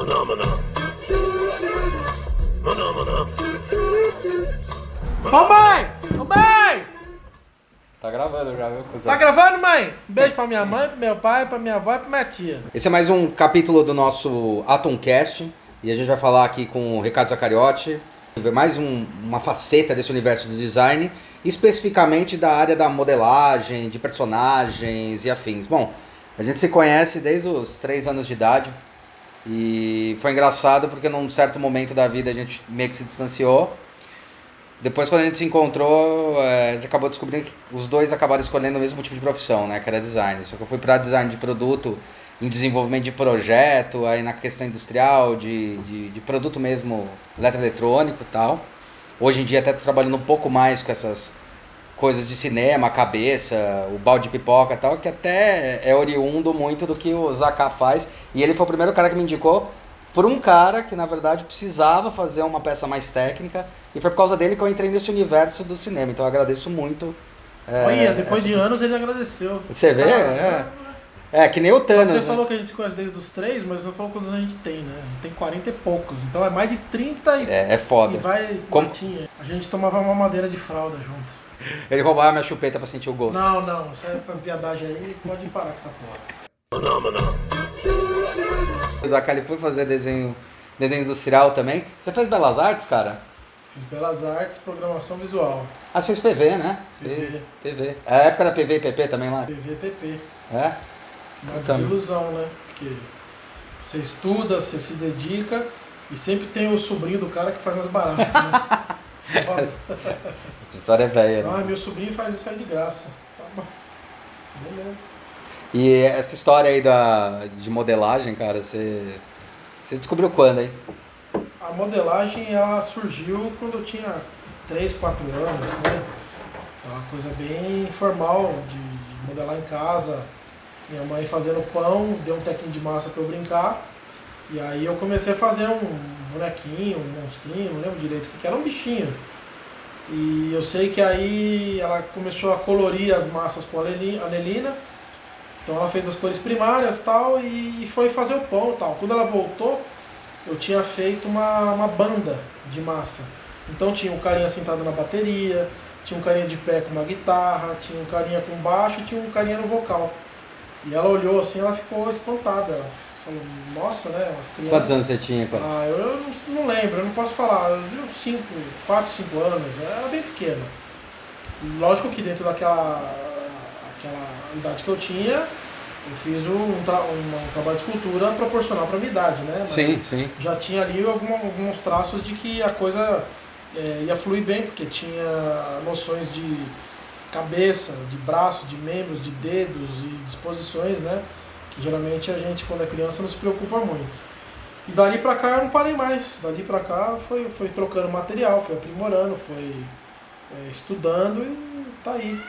Maná, maná. Mamãe! Mamãe! Tá gravando já, viu, cuzão? Tá gravando, mãe? Um beijo pra minha mãe, pro meu pai, pra minha avó e pra minha tia. Esse é mais um capítulo do nosso Atomcast e a gente vai falar aqui com o Ricardo Zacariotti, ver mais um- uma faceta desse universo do design, especificamente da área da modelagem, de personagens e afins. Bom, a gente se conhece desde os três anos de idade e foi engraçado porque num certo momento da vida a gente meio que se distanciou. Depois, quando a gente se encontrou, eh, a gente acabou descobrindo que os dois acabaram escolhendo o mesmo tipo de profissão, né? Que era design. Só que eu fui para design de produto, em desenvolvimento de projeto, aí na questão industrial, de, de, de produto mesmo, eletroeletrônico e tal. Hoje em dia até tô trabalhando um pouco mais com essas coisas de cinema, a cabeça, o balde de pipoca e tal, que até é oriundo muito do que o Zaká faz. E ele foi o primeiro cara que me indicou por um cara que na verdade precisava fazer uma peça mais técnica e foi por causa dele que eu entrei nesse universo do cinema. Então eu agradeço muito. é, Olha, depois de anos ele agradeceu. Você vê? Ah, É. É, que nem o Thanos. Você né? falou que a gente se conhece desde os três, mas não falou quantos a gente tem, né? A gente tem 40 e poucos. Então é mais de 30 e, É, é foda. e vai Como- latinha. A gente tomava uma madeira de fralda junto. Ele roubava minha chupeta pra sentir o gosto. Não, não, isso é pra viadagem aí, pode parar com essa porra. Maná, maná. O Zaká ele foi fazer desenho, desenho industrial também. Você fez Belas Artes, cara? Fiz Belas Artes, programação visual. Ah, você fez PV, né? PV. Fez PV. É a época da PV e PP também lá? PVPP. É? Uma Puta desilusão, né? Porque você estuda, você se dedica e sempre tem o sobrinho do cara que faz mais barato, né? Essa história é velha, Ah, né? meu sobrinho faz isso aí de graça. Tá bom. Beleza. E essa história aí da, de modelagem, cara, você, você descobriu quando, hein? A modelagem ela surgiu quando eu tinha 3, 4 anos, né? Uma coisa bem informal de, de modelar em casa. Minha mãe fazendo pão, deu um tequinho de massa para eu brincar. E aí eu comecei a fazer um bonequinho, um monstrinho, não lembro direito o que era, um bichinho. E eu sei que aí ela começou a colorir as massas com aneli- anelina. Então ela fez as cores primárias tal e foi fazer o pão tal. Quando ela voltou, eu tinha feito uma, uma banda de massa. Então tinha um carinha sentado na bateria, tinha um carinha de pé com uma guitarra, tinha um carinha com baixo tinha um carinha no vocal. E ela olhou assim, ela ficou espantada. Falou, nossa, né? Criança. Quantos anos você tinha, cara? Ah, eu não, não lembro, eu não posso falar. Eu uns 5, 4, 5 anos, era bem pequena. Lógico que dentro daquela aquela idade que eu tinha, eu fiz um, tra- um- trabalho de escultura proporcional para a minha idade, né? Mas Sim, sim. já tinha ali alguma- alguns traços de que a coisa é, ia fluir bem, porque tinha noções de cabeça, de braço, de membros, de dedos e disposições, né? Geralmente a gente, quando é criança, não se preocupa muito. E dali pra cá eu não parei mais. Dali pra cá foi, foi trocando material, foi aprimorando, foi é, estudando e tá aí.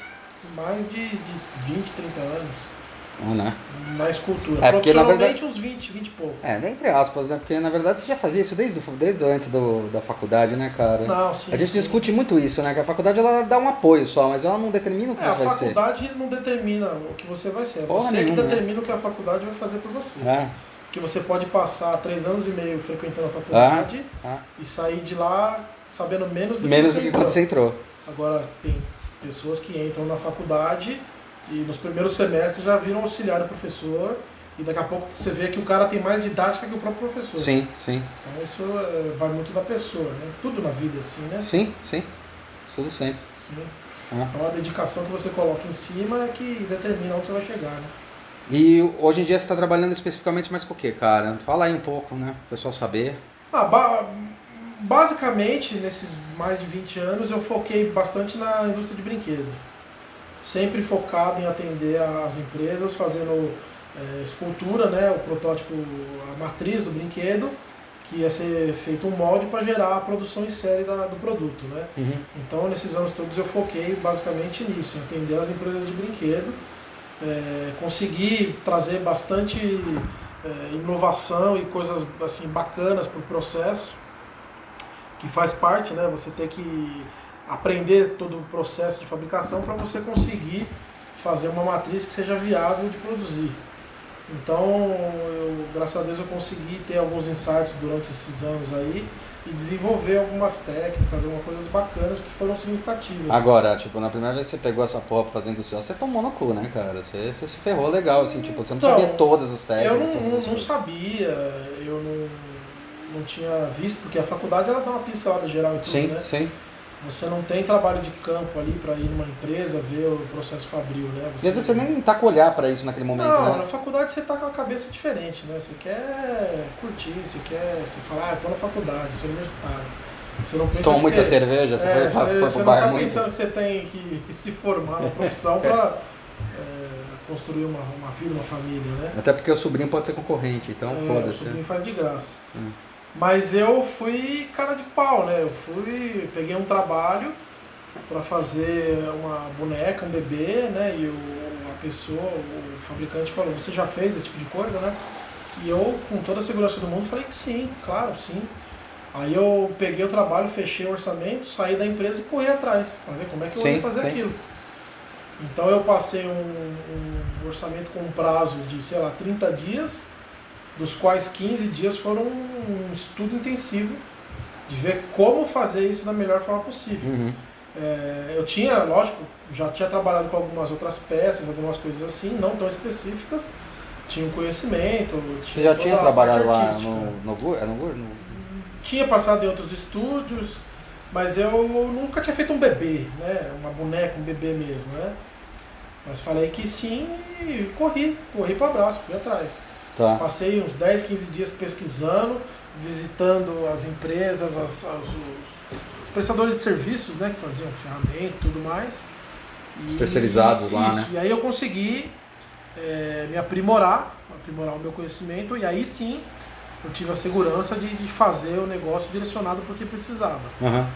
Mais de, de 20, 30 anos Ah, né? na escultura. É, porque, na Profissionalmente uns 20, 20 e pouco. É, entre aspas, né? Porque na verdade você já fazia isso desde, desde antes do, da faculdade, né, cara? Não, sim. a gente sim. discute muito isso, né? Que a faculdade ela dá um apoio só, mas ela não determina o que É, a você vai ser. faculdade não determina o que você vai ser. É Porra você nenhuma, que né? determina o que a faculdade vai fazer por você. É, Que você pode passar três anos e meio frequentando a faculdade ah. e sair de lá sabendo menos do Menos que do você que quando você entrou. Agora, tem pessoas que entram na faculdade e nos primeiros semestres já viram auxiliar do professor e daqui a pouco você vê que o cara tem mais didática que o próprio professor. Sim, sim. Então isso é, vai muito da pessoa, né? Tudo na vida é assim, né? Sim, sim. Tudo sempre. Sim. Ah. Então a dedicação que você coloca em cima é que determina onde você vai chegar, né? E hoje em dia você está trabalhando especificamente mais com o quê, cara? Fala aí um pouco, né? O pessoal saber. Ah, ba- basicamente, nesses mais de 20 anos, eu foquei bastante na indústria de brinquedo. Sempre focado em atender as empresas, fazendo é, escultura, né, o protótipo, a matriz do brinquedo, que ia ser feito um molde para gerar a produção em série da- do produto. Né? Uhum. Então, nesses anos todos, eu foquei basicamente nisso, em atender as empresas de brinquedo, é, consegui trazer bastante é, inovação e coisas assim bacanas para o processo, que faz parte, né? Você ter que aprender todo o processo de fabricação para você conseguir fazer uma matriz que seja viável de produzir. Então, eu, graças a Deus, eu consegui ter alguns insights durante esses anos aí e desenvolver algumas técnicas, algumas coisas bacanas que foram significativas. Agora, tipo, na primeira vez que você pegou essa porra pra fazer industrial, você tomou no cu, né, cara? Você, você se ferrou legal, assim, tipo, você não Então, sabia todas as técnicas. Eu não, não, não sabia, eu não, não tinha visto, porque a faculdade ela dá uma pincelada geral em tudo, Sim, né? sim. Você não tem trabalho de campo ali para ir numa empresa ver o processo fabril, né? E às vezes você nem tá com olhar pra isso naquele momento, Não, né? na faculdade você tá com a cabeça diferente, né? Você quer curtir, você quer. Você fala, ah, eu tô na faculdade, sou universitário. Você não pensa Você que muita você, cerveja, você é, foi, você, foi você não tá muito. pensando que você tem que, que se formar numa profissão para construir uma, uma vida, uma família, né? Até porque o sobrinho pode ser concorrente, então É, o foda-se. sobrinho faz de graça. Hum. Mas eu fui cara de pau, né? Eu fui, peguei um trabalho para fazer uma boneca, um bebê, né? E o, a pessoa, o fabricante falou, você já fez esse tipo de coisa, né? E eu, com toda a segurança do mundo, falei que sim, claro, sim. Aí eu peguei o trabalho, fechei o orçamento, saí da empresa e corri atrás, para ver como é que eu Sim, ia fazer sim. aquilo. Então eu passei um, um orçamento com um prazo de, sei lá, 30 dias, dos quais 15 dias foram um estudo intensivo de ver como fazer isso da melhor forma possível. Uhum. É, eu tinha, lógico, já tinha trabalhado com algumas outras peças, algumas coisas assim, não tão específicas, tinha um conhecimento. Você já tinha trabalhado lá no, no Gur? É no Gur? No- Tinha passado em outros estúdios, mas eu nunca tinha feito um bebê, né? Uma boneca, um bebê mesmo, né? Mas falei que sim e corri, corri para abraço, fui atrás. Tá. Passei uns 10, 15 dias pesquisando, visitando as empresas, as- as- os, os prestadores de serviços, né, que faziam ferramenta e tudo mais. Os terceirizados lá, isso, né? E aí eu consegui é, me aprimorar, aprimorar o meu conhecimento, e aí sim eu tive a segurança de, de fazer o negócio direcionado para o que precisava. Aham.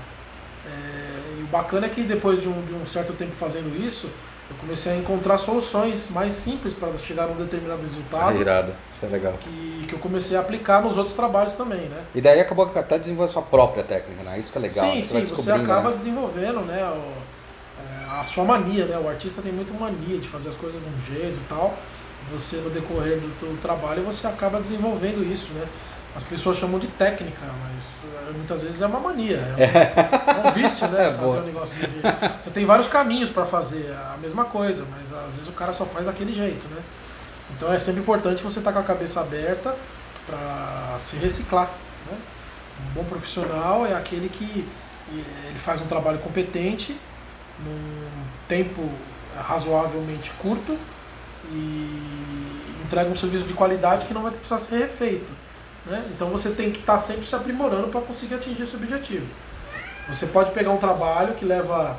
É, e o bacana é que depois de um, de um certo tempo fazendo isso, eu comecei a encontrar soluções mais simples para chegar a um determinado resultado Irado. Isso é legal. que, que eu comecei a aplicar nos outros trabalhos também, né? E daí acabou que até desenvolveu a sua própria técnica, né? Isso que é legal. sim, você sim, você acaba né? desenvolvendo, né, o- é, a sua mania, né? O artista tem muito mania de fazer as coisas de um jeito e tal. Você no decorrer do teu trabalho você acaba desenvolvendo isso, né? As pessoas chamam de técnica, mas é, muitas vezes é uma mania, é um, é um vício, né? É, fazer boa. um negócio de. Você tem vários caminhos para fazer a mesma coisa, mas às vezes o cara só faz daquele jeito, né? Então é sempre importante você estar com a cabeça aberta para se reciclar, né? Um bom profissional é aquele que eh, ele faz um trabalho competente num tempo razoavelmente curto e entrega um serviço de qualidade que não vai precisar ser refeito. Né? Então você tem que estar sempre se aprimorando para conseguir atingir esse objetivo. Você pode pegar um trabalho que leva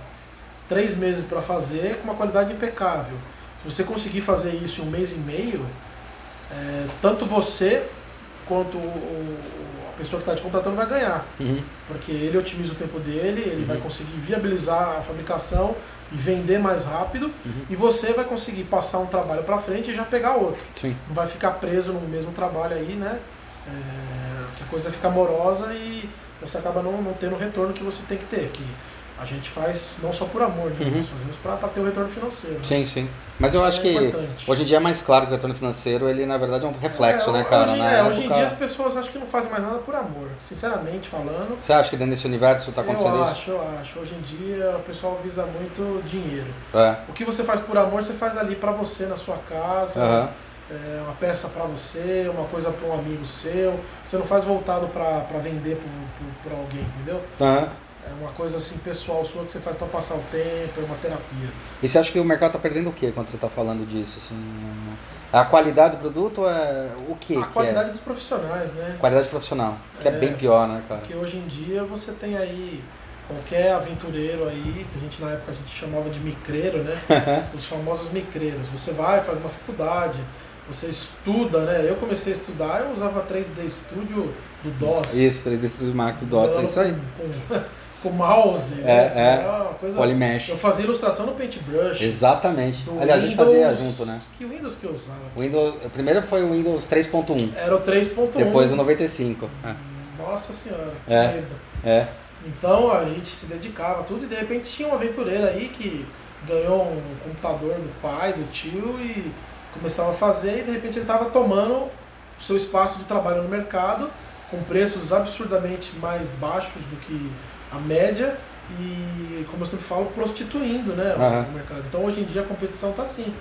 três meses para fazer com uma qualidade impecável. Se você conseguir fazer isso em um mês e meio, é, tanto você quanto o- o- a pessoa que está te contratando vai ganhar. Uhum. Porque ele otimiza o tempo dele, ele Uhum. vai conseguir viabilizar a fabricação e vender mais rápido, Uhum. e você vai conseguir passar um trabalho para frente e já pegar outro. Sim. Não vai ficar preso no mesmo trabalho aí, né? É, que a coisa fica morosa e você acaba não, não tendo o retorno que você tem que ter. Que a gente faz não só por amor, né? Uhum. Nós fazemos para ter o retorno financeiro. né? Sim, sim. Mas eu Isso acho é que importante. hoje em dia é mais claro que o retorno financeiro, ele na verdade é um reflexo, É, né, cara? Hoje, Na é, hoje em dia as pessoas acham que não fazem mais nada por amor. Sinceramente falando, Você acha que dentro desse universo tá acontecendo eu isso? acho, eu acho. Hoje em dia o pessoal visa muito dinheiro. É. O que você faz por amor, você faz ali pra você na sua casa. Aham. É, uma peça pra você, uma coisa pra um amigo seu. Você não faz voltado pra pra vender pra alguém, entendeu? Aham. É uma coisa assim pessoal sua que você faz pra passar o tempo, é uma terapia. E você acha que o mercado tá perdendo o quê quando você tá falando disso? Assim? A qualidade do produto é o que? a que qualidade é? dos profissionais, né? Qualidade profissional, que é, É. bem pior, né, cara? Porque hoje em dia você tem aí qualquer aventureiro aí, que a gente na época a gente chamava de micreiro, né? Os famosos micreiros. Você vai, faz uma faculdade, você estuda, né? Eu comecei a estudar, eu usava 3D Studio do DOS. Isso, 3D Studio Max do DOS, é isso aí. Com, com mouse, É, né? é. Uma coisa... Polymesh. Eu fazia ilustração no Paintbrush. Exatamente. Aliás, a gente Windows- fazia junto, né? Que Windows que eu usava? Windows, o primeiro foi o Windows 3.1, Era o 3.1. depois o 95. É. Nossa senhora, que É. medo. É. Então a gente se dedicava a tudo e de repente tinha um aventureiro aí que ganhou um computador do pai, do tio e começava a fazer e de repente ele estava tomando o seu espaço de trabalho no mercado com preços absurdamente mais baixos do que a média e, como eu sempre falo, prostituindo né, Aham. o mercado. Então hoje em dia a competição está assim.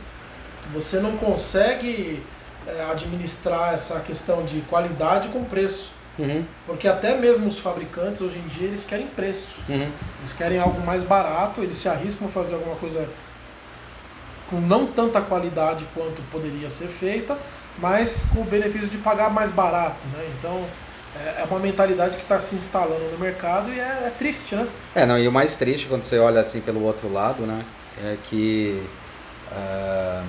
Você não consegue é, administrar essa questão de qualidade com preço. Uhum, Porque até mesmo os fabricantes hoje em dia eles querem preço. uhum. Eles querem algo mais barato, eles se arriscam a fazer alguma coisa com não tanta qualidade quanto poderia ser feita, mas com o benefício de pagar mais barato. Né? Então é é uma mentalidade que está se instalando no mercado e é, é triste, né? É, não, e o mais triste quando você olha assim pelo outro lado, né, é que ah,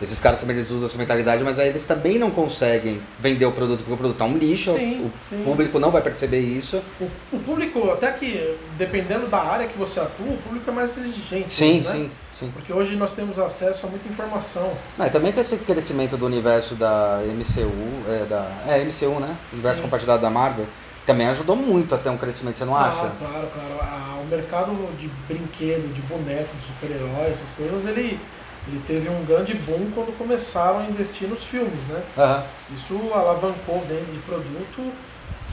esses caras também eles usam essa mentalidade, mas aí eles também não conseguem vender o produto porque o produto tá um lixo, Sim, o sim. público não vai perceber isso. O, o público, até que dependendo da área que você atua, o público é mais exigente. Sim, né? sim, sim. Porque hoje nós temos acesso a muita informação. Não, e também com esse crescimento do universo da MCU, é, da, é MCU, né? Universo Sim. compartilhado da Marvel, também ajudou muito a ter um crescimento, você não acha? Ah, claro, claro. Ah, o mercado de brinquedo, de boneco, de super-herói, essas coisas, ele, ele teve um grande boom quando começaram a investir nos filmes, né? Aham. Isso alavancou venda de produto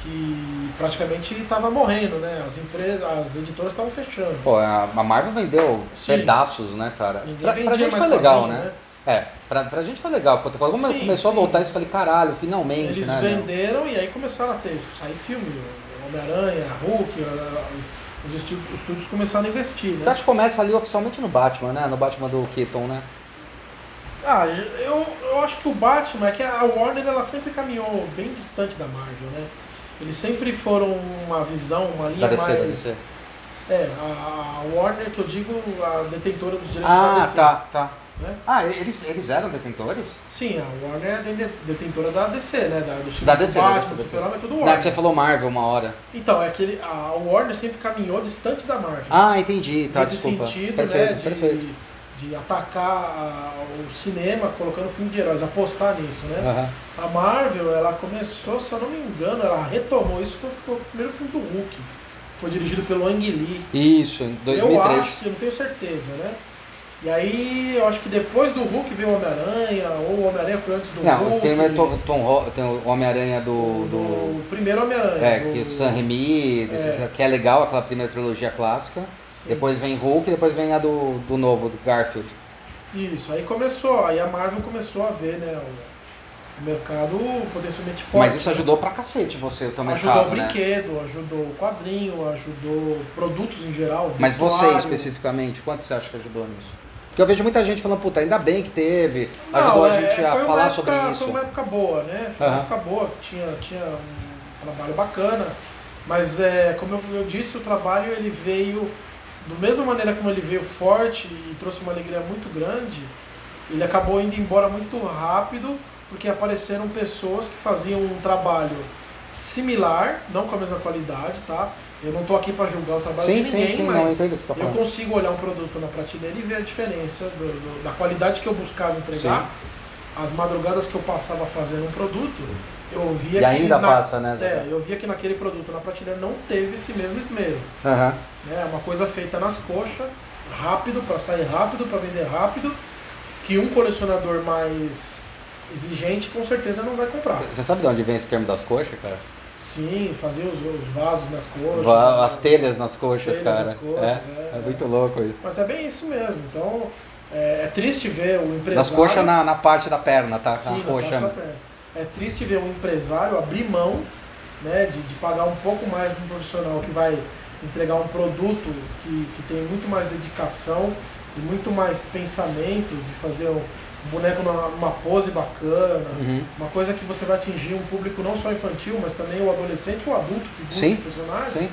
que praticamente estava morrendo, né? As empresas, as editoras estavam fechando. Pô, a, Marvel vendeu Sim. pedaços, né, cara? Ninguém Pra, pra gente foi legal, quadrinho, né? É, pra, pra gente foi legal. Quando quando Sim, começou sim. a voltar isso, eu falei, caralho, finalmente, Eles né? meu? venderam e aí começaram a ter, sair filme, Homem-Aranha, Hulk, os, estu- os estúdios começaram a investir, Eu né? acho que começa ali oficialmente no Batman, né? No Batman do Keaton, né? Ah, eu, eu acho que o Batman é que a Warner ela sempre caminhou bem distante da Marvel, né? Eles sempre foram uma visão, uma linha Da DC, mais. da. É, a, Warner que eu digo, a detentora dos direitos da Ah, DC. tá, tá. Né? Ah, eles, eles eram detentores? Sim, a Warner é de- detentora da DC, né? Da, do Da DC, da Batman, DC, do DC. Super-Homem, é tudo Não, Warner. que você falou Marvel uma hora. Então, é que a Warner sempre caminhou distante da Marvel. Ah, entendi, tá, nesse desculpa. sentido, perfeito, né, de, perfeito. De atacar a- o cinema colocando filme de heróis, apostar nisso, né? Aham. A Marvel, ela começou, se eu não me engano, ela retomou isso quando ficou o primeiro filme do Hulk. Foi dirigido pelo Ang Lee. Isso, em 2003. Eu acho, eu não tenho certeza, né? E aí, eu acho que depois do Hulk veio o Homem-Aranha, ou o Homem-Aranha foi antes do Não, Hulk. tem, o Tom, Tom Ho- tem o Homem-Aranha do, do. do primeiro Homem-Aranha. É, do- que San Remi, É. que é legal, aquela primeira trilogia clássica. Depois vem Hulk e depois vem a do, do novo, do Garfield. Isso, aí começou, aí a Marvel começou a ver, né, o, o mercado potencialmente forte. Mas isso ajudou pra cacete você, o teu Ajudou mercado, o né? brinquedo, ajudou o quadrinho, ajudou produtos em geral. Mas você especificamente, quanto você acha que ajudou nisso? Porque eu vejo muita gente falando, puta, ainda bem que teve, Não, ajudou a é, gente a foi uma falar época- sobre isso. Foi uma época boa, né? Foi uma época boa, tinha, tinha um trabalho bacana, mas é, como eu, eu disse, o trabalho ele veio, da mesma maneira como ele veio forte e trouxe uma alegria muito grande, ele acabou indo embora muito rápido, porque apareceram pessoas que faziam um trabalho similar, não com a mesma qualidade, tá? Eu não estou aqui para julgar o trabalho Sim, de sim, ninguém, sim, não mas entendo o que você tá eu consigo olhar um produto na prateleira e ver a diferença do- do- da qualidade que eu buscava entregar, as madrugadas que eu passava fazendo um produto, eu via E que ainda na- passa, né? É, eu via que naquele produto na prateleira não teve esse mesmo esmero. Né? É uma coisa feita nas coxas, rápido, para sair rápido, para vender rápido, que um colecionador mais exigente com certeza não vai comprar. Você sabe de onde vem esse termo das coxas, cara? Sim, fazer os, os vasos nas coxas. Va-? As telhas nas coxas, telhas cara. nas coxas, é, é, é é. muito louco isso. Mas é bem isso mesmo. Então, é, é triste ver o empresário... Nas coxas na, na parte da perna, tá? Sim, na na coxa. É triste ver um empresário abrir mão né, de, de pagar um pouco mais para um profissional que vai entregar um produto que, que tem muito mais dedicação e muito mais pensamento de fazer um boneco numa, numa pose bacana, Uhum. uma coisa que você vai atingir um público não só infantil, mas também o adolescente e o adulto que busca Sim, o personagem Sim.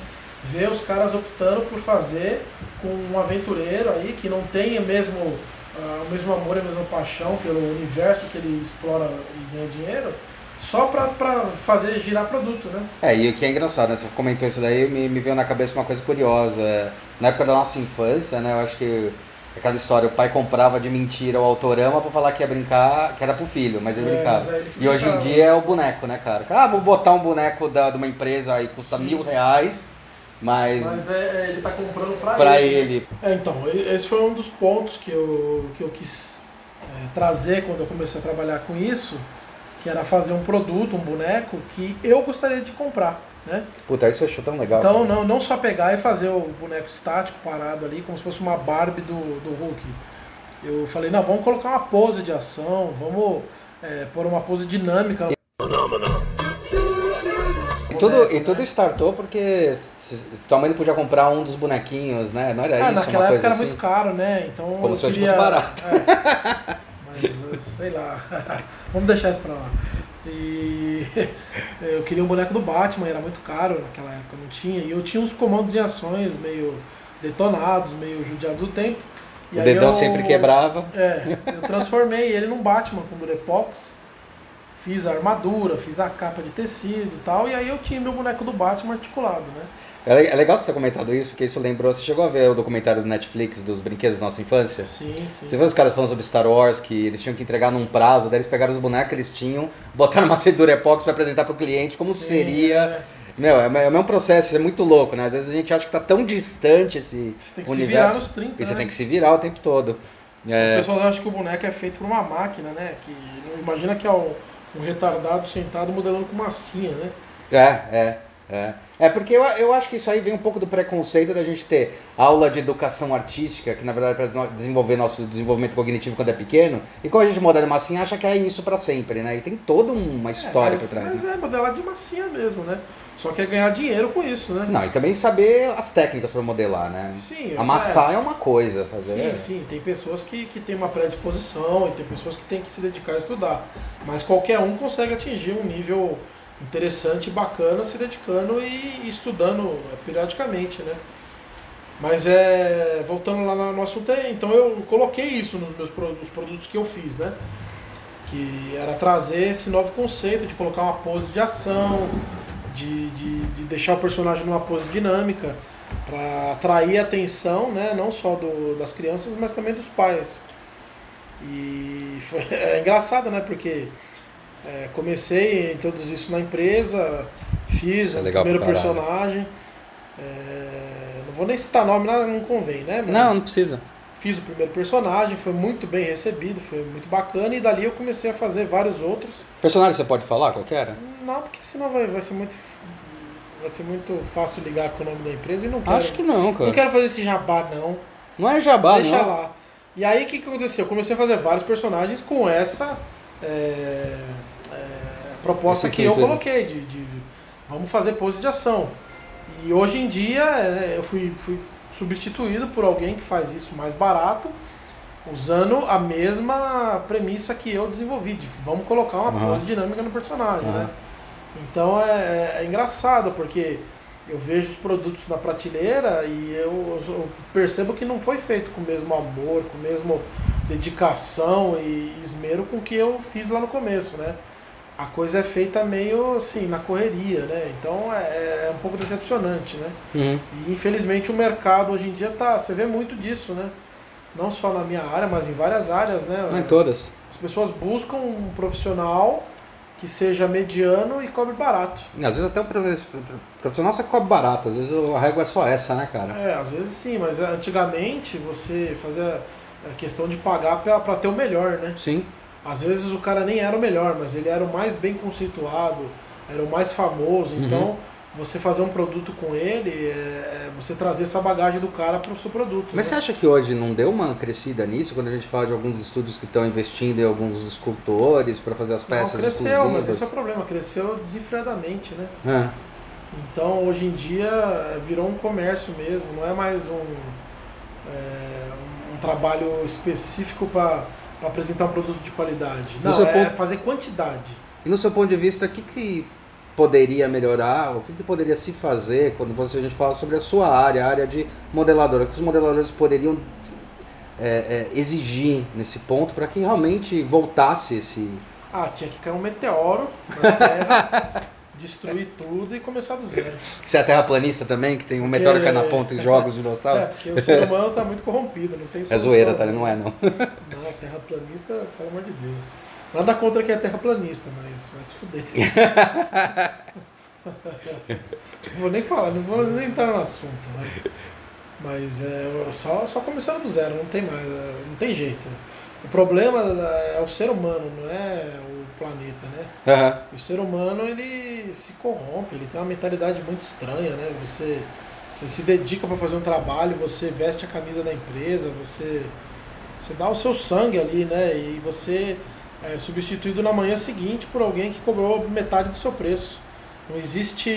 ver os caras optando por fazer com um aventureiro aí que não tem mesmo, ah, o mesmo amor e a mesma paixão pelo universo que ele explora e ganha dinheiro, só pra, pra fazer girar produto, né? É, e o que é engraçado, né? Você comentou isso daí, me, me veio na cabeça uma coisa curiosa. É, Na época da nossa infância, né? Eu acho que aquela história, o pai comprava de mentira o autorama pra falar que ia brincar, que era pro filho, mas ele É, brincava. ele E hoje em dia é o boneco, né, cara? Ah, vou botar um boneco da, de uma empresa aí, custa Sim. mil reais, mas, Mas é, é, ele tá comprando pra, pra ele. ele. É, então, esse foi um dos pontos que eu, que eu quis é, trazer quando eu comecei a trabalhar com isso, que era fazer um produto, um boneco que eu gostaria de comprar. Né? Puta, isso eu achou tão legal. Então não, não só pegar e fazer o boneco estático parado ali, como se fosse uma Barbie do, do Hulk. Eu falei, não, vamos colocar uma pose de ação, vamos é, pôr uma pose dinâmica. E tudo, e tudo startou porque tua mãe não podia comprar um dos bonequinhos, né? Não era Ah, isso, naquela uma época coisa era assim? muito caro, né? Então Como eu se fosse queria... barato. É. Mas sei lá. Vamos deixar isso pra lá. E eu queria um boneco do Batman, era muito caro naquela época, não tinha. E eu tinha uns comandos e ações meio detonados, meio judiados do tempo. E O dedão eu- sempre quebrava. É, eu transformei ele num Batman com Durepox. Fiz a armadura, fiz a capa de tecido e tal. E aí eu tinha meu boneco do Batman articulado, né? É é legal você ter comentado isso, porque isso lembrou. Você chegou a ver o documentário do Netflix dos brinquedos da nossa infância? Sim, sim. Você viu os caras falando sobre Star Wars, que eles tinham que entregar num prazo, daí eles pegaram os bonecos que eles tinham, botaram uma cedura epox pra apresentar pro cliente como Sim, seria. é. Meu, é, é o mesmo processo, isso é muito louco, né? Às vezes a gente acha que tá tão distante esse Você tem que se universo. virar nos 30, e você né? tem que se virar o tempo todo. O É, pessoal acha que o boneco é feito por uma máquina, né? Que não imagina que é um, um retardado sentado modelando com massinha, né? é, é. É, é porque eu, eu acho que isso aí vem um pouco do preconceito da gente ter aula de educação artística, que na verdade é para desenvolver nosso desenvolvimento cognitivo quando é pequeno, e quando a gente modela massinha, acha que é isso pra sempre, né? E tem toda uma história é, por mas, trás. mas né? é modelar de massinha mesmo, né? Só que é ganhar dinheiro com isso, né? Não, e também saber as técnicas pra modelar, né? Sim, Amassar é uma coisa, Sim, fazer. sim, tem pessoas que, que têm uma predisposição e tem pessoas que têm que se dedicar a estudar. Mas qualquer um consegue atingir um nível interessante e bacana se dedicando e, estudando periodicamente, né? Mas é. Voltando lá no assunto, é, então eu coloquei isso nos meus nos produtos que eu fiz, né? Que era trazer esse novo conceito de colocar uma pose de ação, de, de, de deixar o personagem numa pose dinâmica para atrair a atenção, né, não só do, das crianças, mas também dos pais. E foi, é engraçado, né, porque é, comecei a introduzir isso na empresa, fiz é o legal primeiro personagem. é, não vou nem citar nome, nada, não convém, né? Mas Não, não precisa. Fiz o primeiro personagem, foi muito bem recebido, foi muito bacana, e dali eu comecei a fazer vários outros. Personagem você pode falar qual que era? Não, porque senão vai, vai ser muito. Vai ser muito fácil ligar com o nome da empresa e não quero. Acho que não, cara. Não quero fazer esse jabá, não. Não é jabá, Deixa não. lá. E aí o que, que aconteceu? Eu comecei a fazer vários personagens com essa é, é, proposta que eu coloquei, de, de vamos fazer pose de ação. E hoje em dia é, eu fui, fui substituído por alguém que faz isso mais barato, usando a mesma premissa que eu desenvolvi, de vamos colocar uma Aham. pose dinâmica no personagem, Aham. né? Então é, é engraçado, porque eu vejo os produtos na prateleira e eu, eu percebo que não foi feito com o mesmo amor, com o mesmo dedicação e esmero com que eu fiz lá no começo, né? A coisa é feita meio assim, na correria, né? Então é, é um pouco decepcionante, né? Uhum. E infelizmente o mercado hoje em dia tá. Você vê muito disso, né? Não só na minha área, mas em várias áreas, né? Não em todas. As pessoas buscam um profissional que seja mediano e cobre barato. Às vezes até o profissional você cobra barato, às vezes a régua é só essa, né, cara? É, às vezes sim, mas antigamente você fazia a questão de pagar para ter o melhor, né? Sim. Às vezes o cara nem era o melhor, mas ele era o mais bem conceituado, era o mais famoso. Uhum. Você fazer um produto com ele, é, é você trazer essa bagagem do cara para o seu produto. Mas você né? acha que hoje não deu uma crescida nisso, quando a gente fala de alguns estúdios que estão investindo em alguns escultores para fazer as Não, peças cresceu, mas exclusivas? esse é o problema, cresceu desenfreadamente, né? É. Então, hoje em dia, é, virou um comércio mesmo, não é mais um, é, um trabalho específico para apresentar um produto de qualidade. Não, é ponto- fazer quantidade. E no seu ponto de vista, o que, que poderia melhorar, o que, que poderia se fazer quando você, a gente fala sobre a sua área, a área de modeladora, o que os modeladores poderiam é, é, exigir nesse ponto para que realmente voltasse esse... Ah, tinha que cair um meteoro na Terra, destruir tudo e começar do zero. Você é terraplanista também, que tem um meteoro que cai na É. ponta e joga os É, dinossauros? porque o ser humano está muito corrompido, não tem É solução. zoeira, tá? Não é não. Não, terraplanista, pelo amor de Deus. Nada contra quem é terraplanista, mas vai se fuder. não vou nem falar, não vou nem entrar no assunto. Né? Mas é só, só começando do zero, não tem mais, é, não tem jeito. O problema é o ser humano, não é o planeta, né? Aham. O ser humano ele se corrompe, ele tem uma mentalidade muito estranha, né? Você, você se dedica para fazer um trabalho, você veste a camisa da empresa, você, você dá o seu sangue ali, né? E você é substituído na manhã seguinte por alguém que cobrou metade do seu preço. Não existe.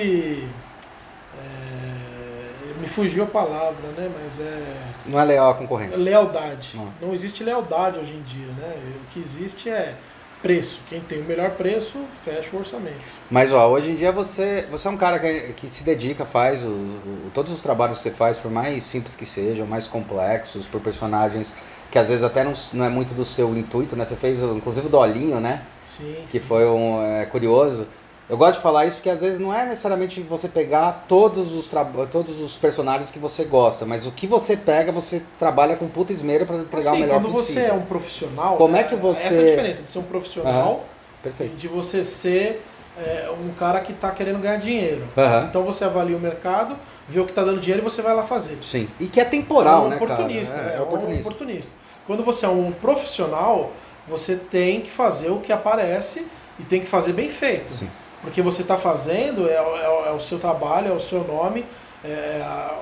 é, me fugiu a palavra, né? Mas é. Não é leal a concorrência. Lealdade. Não. Não existe lealdade hoje em dia, né? O que existe é preço. Quem tem o melhor preço, fecha o orçamento. Mas ó, hoje em dia você, você é um cara que, que se dedica, faz o, o- todos os trabalhos que você faz, por mais simples que sejam, mais complexos, por personagens que às vezes até não, não é muito do seu intuito, né? Você fez inclusive o Dolinho, né? Sim. que sim. foi um é, curioso. Eu gosto de falar isso porque às vezes não é necessariamente você pegar todos os, todos os personagens que você gosta, mas o que você pega, você trabalha com puta esmero para entregar Assim, o melhor quando possível. você é um profissional. Como é né, que você- Essa é a diferença de ser um profissional e Perfeito. de você ser é, um cara que está querendo ganhar dinheiro. Aham. Então você avalia o mercado, vê o que está dando dinheiro e você vai lá fazer. Sim. E que é temporal, é um né, oportunista, cara? né? É, é um oportunista. oportunista. Quando você é um profissional, você tem que fazer o que aparece e tem que fazer bem feito. Sim. Porque você está fazendo, é, é- é o seu trabalho, é o seu nome, é a,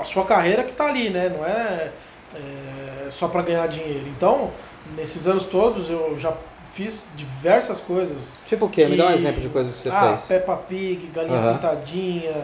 a sua carreira que está ali, né? Não é, é só para ganhar dinheiro. Então, nesses anos todos, eu já fiz diversas coisas. Tipo o quê? Me dá um que- exemplo de coisas que você ah, fez. Peppa Pig, Galinha Aham. Pintadinha,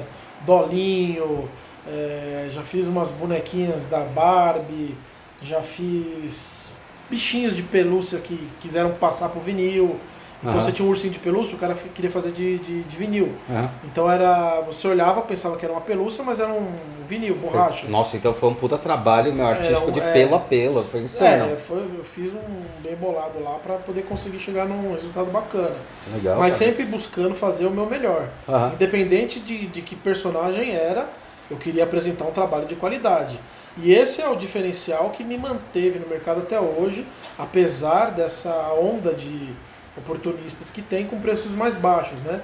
Dolinho, é, já fiz umas bonequinhas da Barbie, já fiz bichinhos de pelúcia que quiseram passar pro vinil. Então Aham. você tinha um ursinho de pelúcia, o cara queria fazer de, de, de vinil. Aham. Então era. Você olhava, pensava que era uma pelúcia, mas era um vinil, borracha. Nossa, então foi um puta trabalho meu artístico um- de é, pelo a pelo. Foi insano. É, foi, eu fiz um bem bolado lá para poder conseguir chegar num resultado bacana. Legal. mas cara. sempre buscando fazer o meu melhor. Aham. Independente de, de que personagem era, eu queria apresentar um trabalho de qualidade. E esse é o diferencial que me manteve no mercado até hoje, apesar dessa onda de oportunistas que tem com preços mais baixos, né?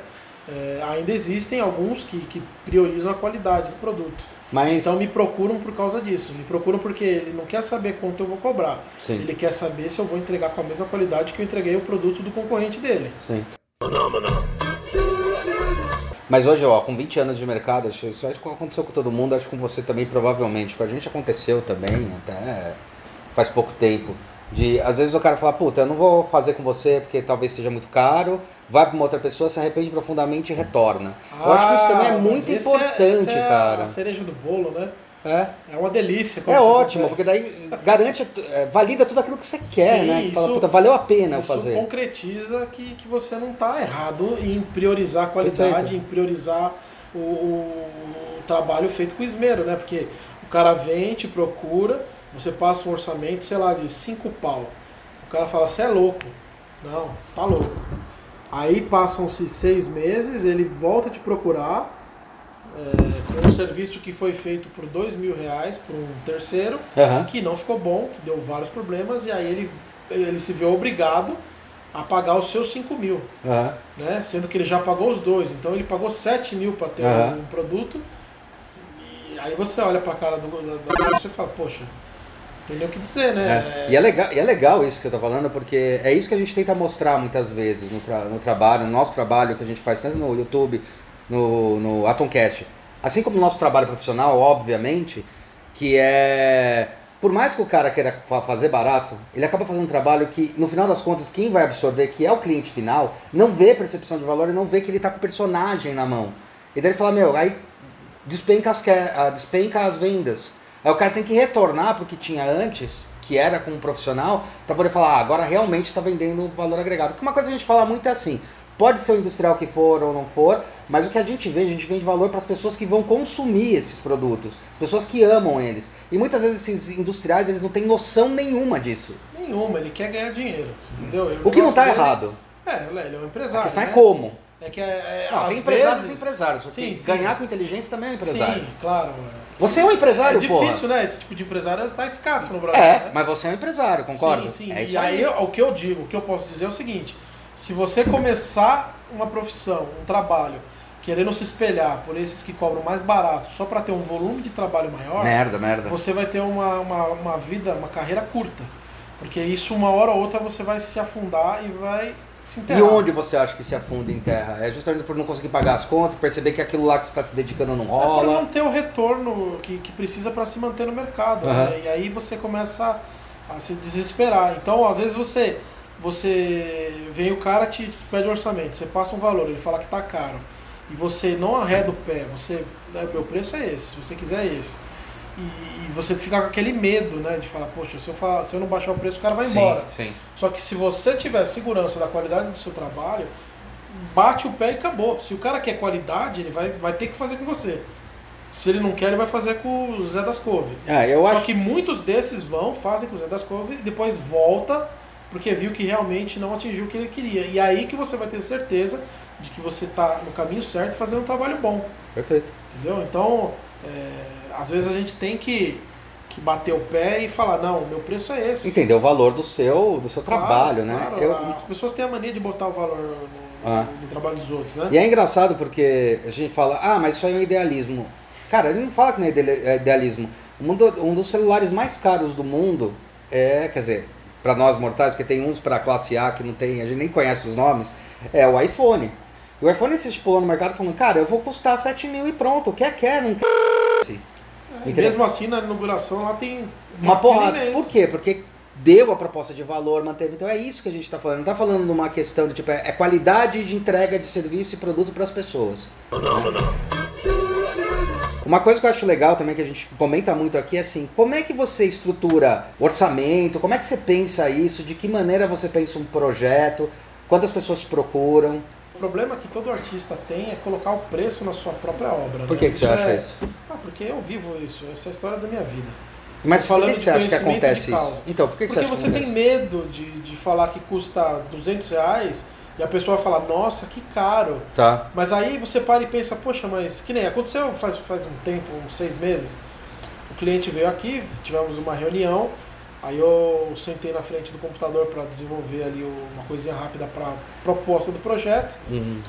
É, ainda existem alguns que, que priorizam a qualidade do produto. Mas, Então me procuram por causa disso. Me procuram porque ele não quer saber quanto eu vou cobrar. sim, Ele quer saber se eu vou entregar com a mesma qualidade que eu entreguei o produto do concorrente dele. sim. Mas hoje, ó, com 20 anos de mercado, acho que isso acho que aconteceu com todo mundo, acho que com você também provavelmente. Com a gente aconteceu também, até faz pouco tempo. De, às vezes o cara fala, puta, eu não vou fazer com você porque talvez seja muito caro, vai para uma outra pessoa, se arrepende profundamente e retorna. eu acho que isso também é Ah, muito esse importante, é, é cara. a cereja do bolo, né? É, É uma delícia. é isso ótimo, acontece. porque daí garante, é, valida tudo aquilo que você quer, Sim, né? Que fala, isso- puta, valeu a pena Isso fazer. concretiza que, que você não está errado em priorizar a qualidade, Perfeito. em priorizar o, o- o trabalho feito com esmero, né? Porque o cara vem, te procura, você passa um orçamento, sei lá, de cinco pau. O cara fala, você é louco. Não, tá louco. Aí passam-se seis meses, ele volta a te procurar é, com um serviço que foi feito por dois mil reais por um terceiro, Aham. que não ficou bom, que deu vários problemas, e aí ele, ele se vê obrigado a pagar os seus 5 mil, Aham. né? Sendo que ele já pagou os dois, então ele pagou 7 mil para ter Aham. um produto. E aí você olha para a cara do, da, da pessoa e fala, poxa, nem o que dizer, né? É. E, é legal, e é legal isso que você está falando, porque é isso que a gente tenta mostrar muitas vezes no, tra- no trabalho, no nosso trabalho que a gente faz tanto no YouTube, no, no Atomcast. Assim como o nosso trabalho profissional, obviamente, que é. Por mais que o cara queira fa- fazer barato, ele acaba fazendo um trabalho que, no final das contas, quem vai absorver, que é o cliente final, não vê percepção de valor e não vê que ele está com o personagem na mão. E daí ele fala, meu, aí despenca as, ah, despenca as vendas. Aí o cara tem que retornar para o que tinha antes, que era com um profissional, para poder falar, ah, agora realmente está vendendo valor agregado. Porque uma coisa que a gente fala muito é assim, pode ser o industrial que for ou não for, mas o que a gente vê, a gente vende valor para as pessoas que vão consumir esses produtos, as pessoas que amam eles. E muitas vezes esses industriais, eles não têm noção nenhuma disso. Nenhuma, ele quer ganhar dinheiro, entendeu? O que não está errado. É, ele é um empresário. é né? como. É que é, é, Não, tem empresários vezes- e empresários. Sim, que sim. ganhar com inteligência também é um empresário. Sim, claro. Você é um empresário, é porra. difícil, né? Esse tipo de empresário tá escasso no Brasil. É, né? mas você é um empresário, concorda? Sim, sim. É e aí, aí. o que eu digo, o que eu posso dizer é o seguinte: se você começar uma profissão, um trabalho, querendo se espelhar por esses que cobram mais barato só para ter um volume de trabalho maior, Merda, merda. você vai ter uma, uma, uma vida, uma carreira curta. Porque isso, uma hora ou outra, você vai se afundar e vai. E onde você acha que se afunda em terra? É justamente por não conseguir pagar as contas, perceber que aquilo lá que você está se dedicando não É por rola. não ter o retorno que, que precisa para se manter no mercado. Aham. né? E aí você começa a se desesperar. Então, às vezes você você vem o cara te pede um orçamento, você passa um valor, ele fala que tá caro. E você não arreda o pé, você, né, meu preço é esse, se você quiser é esse. E, e você fica com aquele medo, né, de falar, poxa, se eu, falar, se eu não baixar o preço, o cara vai embora. Sim. Só que se você tiver segurança da qualidade do seu trabalho, bate o pé e acabou. Se o cara quer qualidade, ele vai, vai ter que fazer com você. Se ele não quer, ele vai fazer com o Zé das Couve. Ah, eu Só acho que muitos desses vão, fazem com o Zé das Couve e depois volta porque viu que realmente não atingiu o que ele queria. E aí que você vai ter certeza de que você está no caminho certo e fazendo um trabalho bom. Perfeito. Entendeu? Então, é, às vezes a gente tem que, que bater o pé e falar, não, meu preço é esse. Entender o valor do seu, do seu Claro, trabalho, né? claro. Eu- As pessoas têm a mania de botar o valor no, Ah. no trabalho dos outros, né? E é engraçado porque a gente fala, ah, mas isso aí é um idealismo. Cara, ele não fala que não é é idealismo. Um, um dos celulares mais caros do mundo é, quer dizer, para nós mortais, que tem uns para classe A que não tem, a gente nem conhece os nomes, é o iPhone. O iPhone se estipulou no mercado falando, cara, eu vou custar 7 mil e pronto, quer, quer, não quer. E Entendeu? mesmo assim, na inauguração lá tem Uma porrada. imensa. Por quê? Porque deu a proposta de valor, manteve. Então é isso que a gente está falando. Não está falando de uma questão de tipo, é é qualidade de entrega de serviço e produto para as pessoas. Uma coisa que eu acho legal também, que a gente comenta muito aqui, é assim, como é que você estrutura orçamento, como é que você pensa isso, de que maneira você pensa um projeto, quantas pessoas te procuram, problema que todo artista tem é colocar o preço na sua própria obra. por né? que, que você acha é- isso? Ah, porque eu vivo isso, essa é a história da minha vida. Mas por falando que, que você acha que acontece isso? Então, por que, que Porque você tem medo de, de falar que custa 200 reais e a pessoa vai falar, nossa, que caro. Tá. Mas aí você para e pensa, poxa, mas que nem aconteceu faz, faz um tempo, uns seis meses. O cliente veio aqui, tivemos uma reunião, aí eu sentei na frente do computador para desenvolver ali uma coisinha rápida para proposta do projeto. Uhum.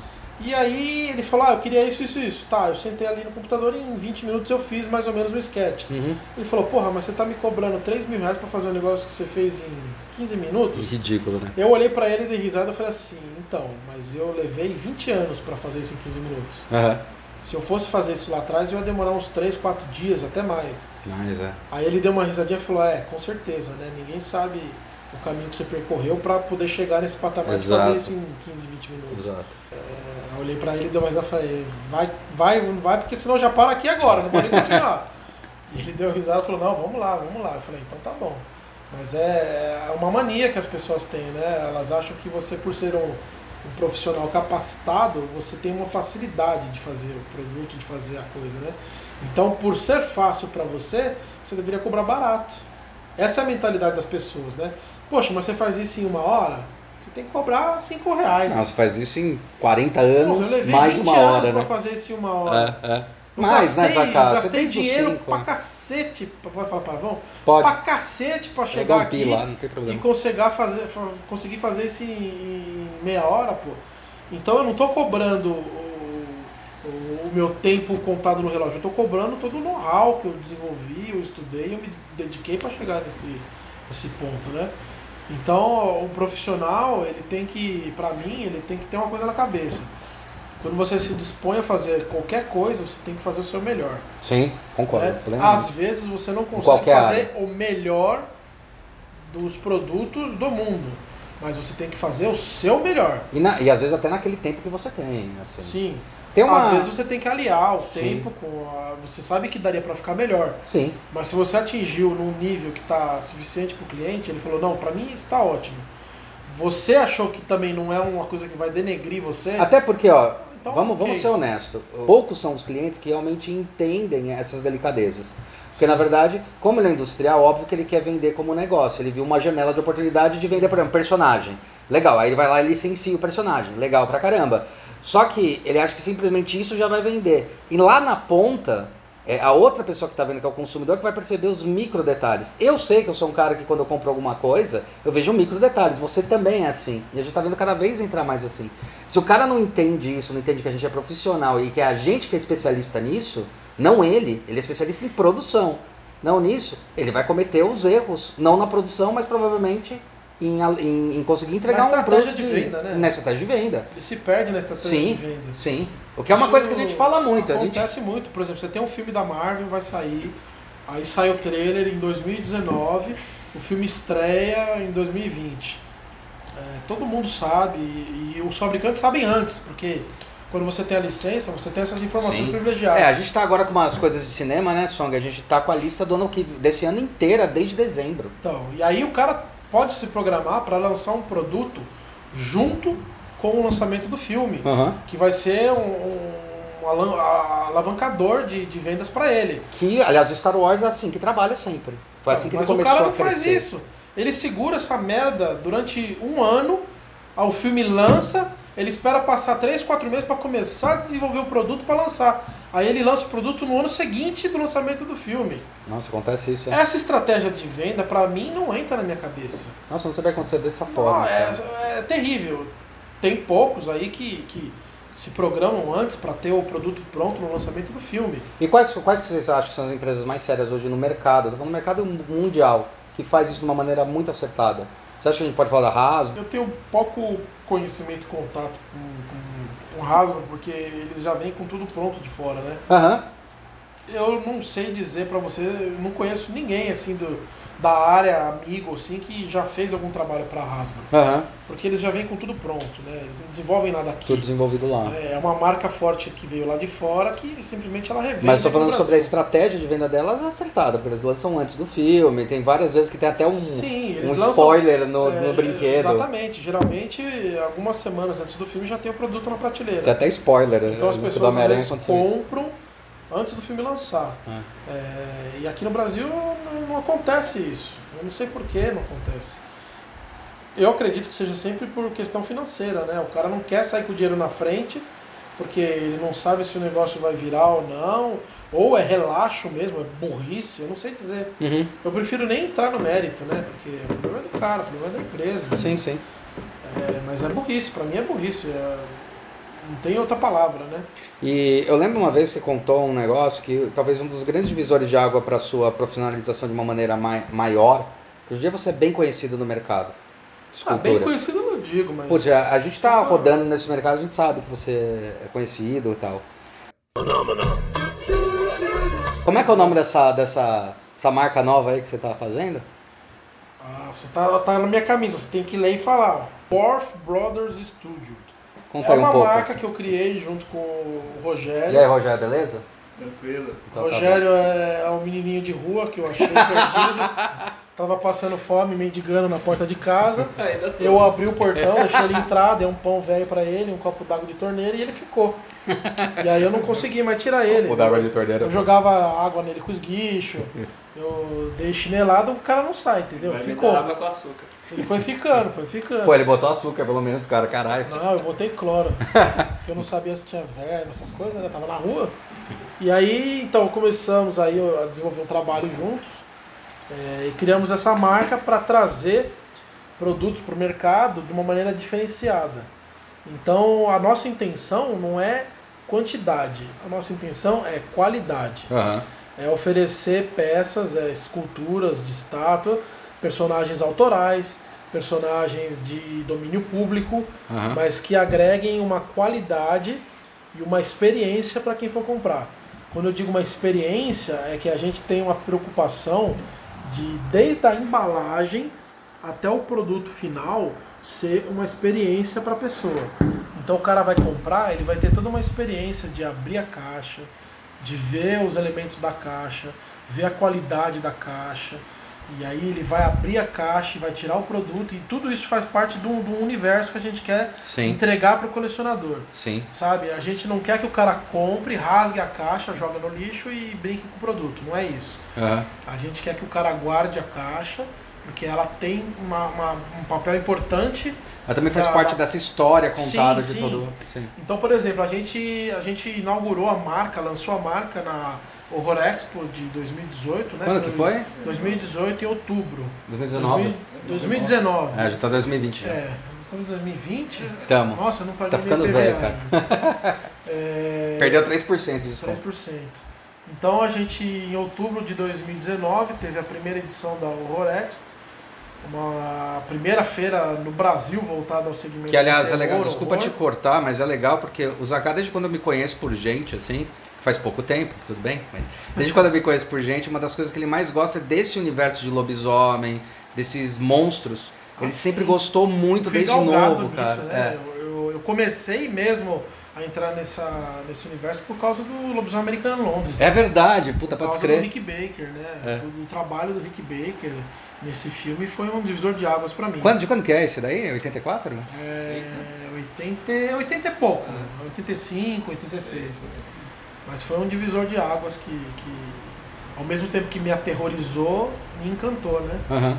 E aí ele falou, ah, eu queria isso, isso, isso. Tá, eu sentei ali no computador e em 20 minutos eu fiz mais ou menos o sketch. Uhum. Ele falou, porra, mas você tá me cobrando 3 mil reais pra fazer um negócio que você fez em 15 minutos? Ridículo, né? Eu olhei pra ele e dei risada e falei assim, então, mas eu levei 20 anos pra fazer isso em 15 minutos. Aham. Se eu fosse fazer isso lá atrás, eu ia demorar uns 3, 4 dias, até mais. Mas é. Aí ele deu uma risadinha e falou, é, com certeza, né? Ninguém sabe o caminho que você percorreu pra poder chegar nesse patamar de Exato. fazer isso em 15, 20 minutos. Exato. Eu olhei pra ele e deu mais a falei, vai, vai, não vai, porque senão já paro aqui agora, não pode continuar. e ele deu risada e falou, não, vamos lá, vamos lá. Eu falei, então tá bom. Mas é, é uma mania que as pessoas têm, né? Elas acham que você, por ser um, um profissional capacitado, você tem uma facilidade de fazer o produto, de fazer a coisa, né? Então, por ser fácil pra você, você deveria cobrar barato. Essa é a mentalidade das pessoas, né? Poxa, mas você faz isso em uma hora? Você tem que cobrar 5 reais. Não, você faz isso em 40 Porra, anos, mais 20 uma anos hora, pra né? fazer isso em uma hora. É, é. Mais, né, gastei- Zacá? Você Gastei tem dos dinheiro cinco, pra né? cacete, pode falar palavrão? Pode. Pra cacete pra chegar um aqui lá, tem e conseguir fazer, fa- conseguir fazer isso em meia hora, pô. Então eu não tô cobrando o, o- o meu tempo contado no relógio, eu tô cobrando todo o know-how que eu desenvolvi, eu estudei, eu me dediquei pra chegar nesse, nesse ponto, né? Então o profissional, ele tem que, pra mim, ele tem que ter uma coisa na cabeça. Quando você se dispõe a fazer qualquer coisa, você tem que fazer o seu melhor. Sim, concordo. né? Às vezes você não consegue fazer o melhor dos produtos do mundo, mas você tem que fazer o seu melhor. E, na- e às vezes até naquele tempo que você tem. Assim. Sim. Tem uma... Às vezes você tem que aliar o Sim. tempo com a... Você sabe que daria para ficar melhor, Sim. mas se você atingiu num nível que está suficiente para o cliente, ele falou, não, para mim está ótimo. Você achou que também não é uma coisa que vai denegrir você? Até porque, ó, Então, vamos, ok. vamos ser honestos. Poucos são os clientes que realmente entendem essas delicadezas. Porque, na verdade, como ele é industrial, óbvio que ele quer vender como negócio. Ele viu uma janela de oportunidade de vender, por exemplo, personagem. Legal, aí ele vai lá e licencia o personagem. Legal pra caramba. Só que ele acha que simplesmente isso já vai vender. E lá na ponta, é a outra pessoa que está vendo, que é o consumidor, que vai perceber os micro detalhes. Eu sei que eu sou um cara que quando eu compro alguma coisa, eu vejo micro detalhes. Você também é assim. E a gente está vendo cada vez entrar mais assim. Se o cara não entende isso, não entende que a gente é profissional e que é a gente que é especialista nisso, não ele, ele é especialista em produção. não nisso, ele vai cometer os erros, não na produção, mas provavelmente em, em, em conseguir entregar Na um estratégia produto de venda, né? Na estratégia de venda. Ele se perde na estratégia Sim, de venda. sim. O que é uma coisa que a gente fala muito. A gente, Acontece muito. Por exemplo, você tem um filme da Marvel, vai sair, aí sai o trailer em 2019, o filme estreia em 2020. É, todo mundo sabe, e, e os fabricantes sabem antes, porque quando você tem a licença, você tem essas informações Sim. privilegiadas. É, a gente tá agora com umas coisas de cinema, né, Song? A gente tá com a lista do ano que desse ano inteira, desde dezembro. Então, e aí o cara pode se programar para lançar um produto junto com o lançamento do filme, Aham. que vai ser um, um alan- alavancador de, de vendas para ele. Que, aliás, o Star Wars é assim que trabalha sempre. Foi assim que Mas ele o começou cara não a crescer. faz isso. Ele segura essa merda durante um ano, o filme lança, ele espera passar 3, 4 meses para começar a desenvolver o produto para lançar. Aí ele lança o produto no ano seguinte do lançamento do filme. Nossa, acontece isso. é. Essa estratégia de venda, para mim, não entra na minha cabeça. Nossa, não sabia acontecer dessa forma. Cara. é, é terrível. Tem poucos aí que, que se programam antes para ter o produto pronto no lançamento do filme. E quais, quais vocês acham que são as empresas mais sérias hoje no mercado? No mercado mundial, que faz isso de uma maneira muito acertada. Você acha que a gente pode falar da Hasbro? Eu tenho pouco conhecimento e contato com, com, com Hasbro, porque eles já vêm com tudo pronto de fora, né? Aham. Eu não sei dizer pra você, não conheço ninguém assim do, da área, amigo, assim, que já fez algum trabalho pra Hasbro. Aham. Porque eles já vêm com tudo pronto, né? Eles não desenvolvem nada aqui. Tudo desenvolvido lá. É uma marca forte que veio lá de fora que simplesmente ela revende. Mas estou falando sobre a estratégia de venda delas acertada, porque eles lançam antes do filme, tem várias vezes que tem até um, Sim, um lançam- spoiler no, É, no brinquedo. Exatamente. Geralmente, algumas semanas antes do filme já tem o produto na prateleira. Tem até spoiler. Então as no pessoas compram antes do filme lançar. É. É, e aqui no Brasil não, não acontece isso. Eu não sei por que não acontece. Eu acredito que seja sempre por questão financeira, né? O cara não quer sair com o dinheiro na frente, porque ele não sabe se o negócio vai virar ou não, ou é relaxo mesmo, é burrice, eu não sei dizer. Uhum. Eu prefiro nem entrar no mérito, né? Porque o problema é do cara, o problema é da empresa. Sim, sim. É, mas é burrice, pra mim é burrice. é- não tem outra palavra, né? E eu lembro uma vez que você contou um negócio que talvez um dos grandes divisores de água para sua profissionalização de uma maneira mai- maior, que hoje em dia você é bem conhecido no mercado. Ah, bem conhecido eu não digo, mas. Putz, a, a gente tá rodando nesse mercado, a gente sabe que você é conhecido e tal. Como é que é o nome dessa, dessa, marca nova aí que você tá fazendo? Ah, você tá, tá na minha camisa, você tem que ler e falar. Orf Brothers Studio. Conta é aí um uma pouco. marca que eu criei junto com o Rogério. E aí, Rogério, beleza? Tranquilo. Então tá Rogério é, é um menininho de rua que eu achei perdido. Tava passando fome, mendigando na porta de casa. Eu abri o portão, deixei ele entrar, dei um pão velho pra ele, um copo d'água de torneira e ele ficou. E aí eu não consegui mais tirar ele. de torneira. Eu jogava água nele com esguicho, eu dei chinelada, o cara não sai, entendeu? Vai Ficou. água com açúcar. Ele foi ficando, foi ficando. Pô, ele botou açúcar pelo menos, cara, caralho. Não, eu botei cloro. porque eu não sabia se tinha verme, essas coisas, né? Tava na rua. E aí, então, começamos aí a desenvolver um trabalho juntos. é, e criamos essa marca para trazer produtos para o mercado de uma maneira diferenciada. Então, a nossa intenção não é quantidade, a nossa intenção é qualidade. Aham. É oferecer peças, é, esculturas de estátua, personagens autorais, personagens de domínio público, Aham. mas que agreguem uma qualidade e uma experiência para quem for comprar. Quando eu digo uma experiência, é que a gente tem uma preocupação de, desde a embalagem até o produto final, ser uma experiência para a pessoa. Então o cara vai comprar, ele vai ter toda uma experiência de abrir a caixa, de ver os elementos da caixa, ver a qualidade da caixa, e aí ele vai abrir a caixa e vai tirar o produto, e tudo isso faz parte de um, de um universo que a gente quer Sim, entregar para o colecionador. sim. Sabe? A gente não quer que o cara compre, rasgue a caixa, joga no lixo e brinque com o produto. Não é isso. Aham. A gente quer que o cara guarde a caixa, porque ela tem uma- uma- um papel importante. Ela também faz parte dessa história Sim, contada de sim. todo. Sim. Então, por exemplo, a gente, a gente inaugurou a marca, lançou a marca na Horror Expo de 2018, né? Quando que foi? 2018 em outubro. 2019? 2019. É, já tá 2020 já. É, nós estamos em 2020. Tamo. Nossa, não paguei Tá meu ficando IPVA velho, cara. ainda. É, Perdeu 3% disso. 3%. Então a gente, em outubro de 2019, teve a primeira edição da Horror Expo, uma primeira feira no Brasil voltada ao segmento Que aliás de é legal, terror, desculpa te horror. cortar, mas é legal porque o Zaká, desde quando eu me conheço por gente, assim, faz pouco tempo, tudo bem, mas desde quando eu me conheço por gente, uma das coisas que ele mais gosta é desse universo de lobisomem, desses monstros. Ele Ah, sempre gostou muito desde novo, nisso, cara. né? É. Eu, eu- comecei mesmo a entrar nessa, nesse universo por causa do Lobisomem Americano em Londres. né? É verdade, puta, por pode causa do crer. Rick Baker, né? É. O, trabalho do Rick Baker nesse filme foi um divisor de águas pra mim. Quando, de quando que é esse daí? 84? É, 80, 80 e pouco, 85, 86. Mas foi um divisor de águas que, que, ao mesmo tempo que me aterrorizou, me encantou, né? Aham.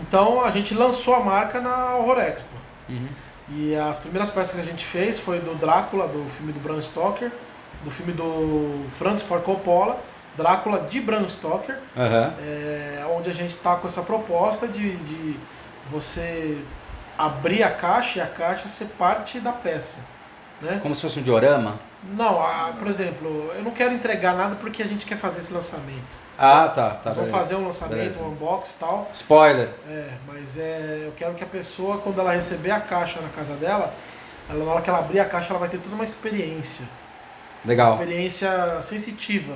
Então a gente lançou a marca na Horror Expo. Uhum. E as primeiras peças que a gente fez foi do Drácula, do filme do Bram Stoker, do filme do Francis Ford Coppola, Drácula de Bram Stoker, Aham. é, onde a gente está com essa proposta de, de você abrir a caixa e a caixa ser parte da peça. Né? Como se fosse um diorama? Não, a- por exemplo, eu não quero entregar nada porque a gente quer fazer esse lançamento. Ah, tá. tá Nós vamos fazer um lançamento, Beleza. um unbox e tal. Spoiler. É, mas é, eu quero que a pessoa, quando ela receber a caixa na casa dela, ela, na hora que ela abrir a caixa, ela vai ter toda uma experiência. Uma Legal. experiência sensitiva.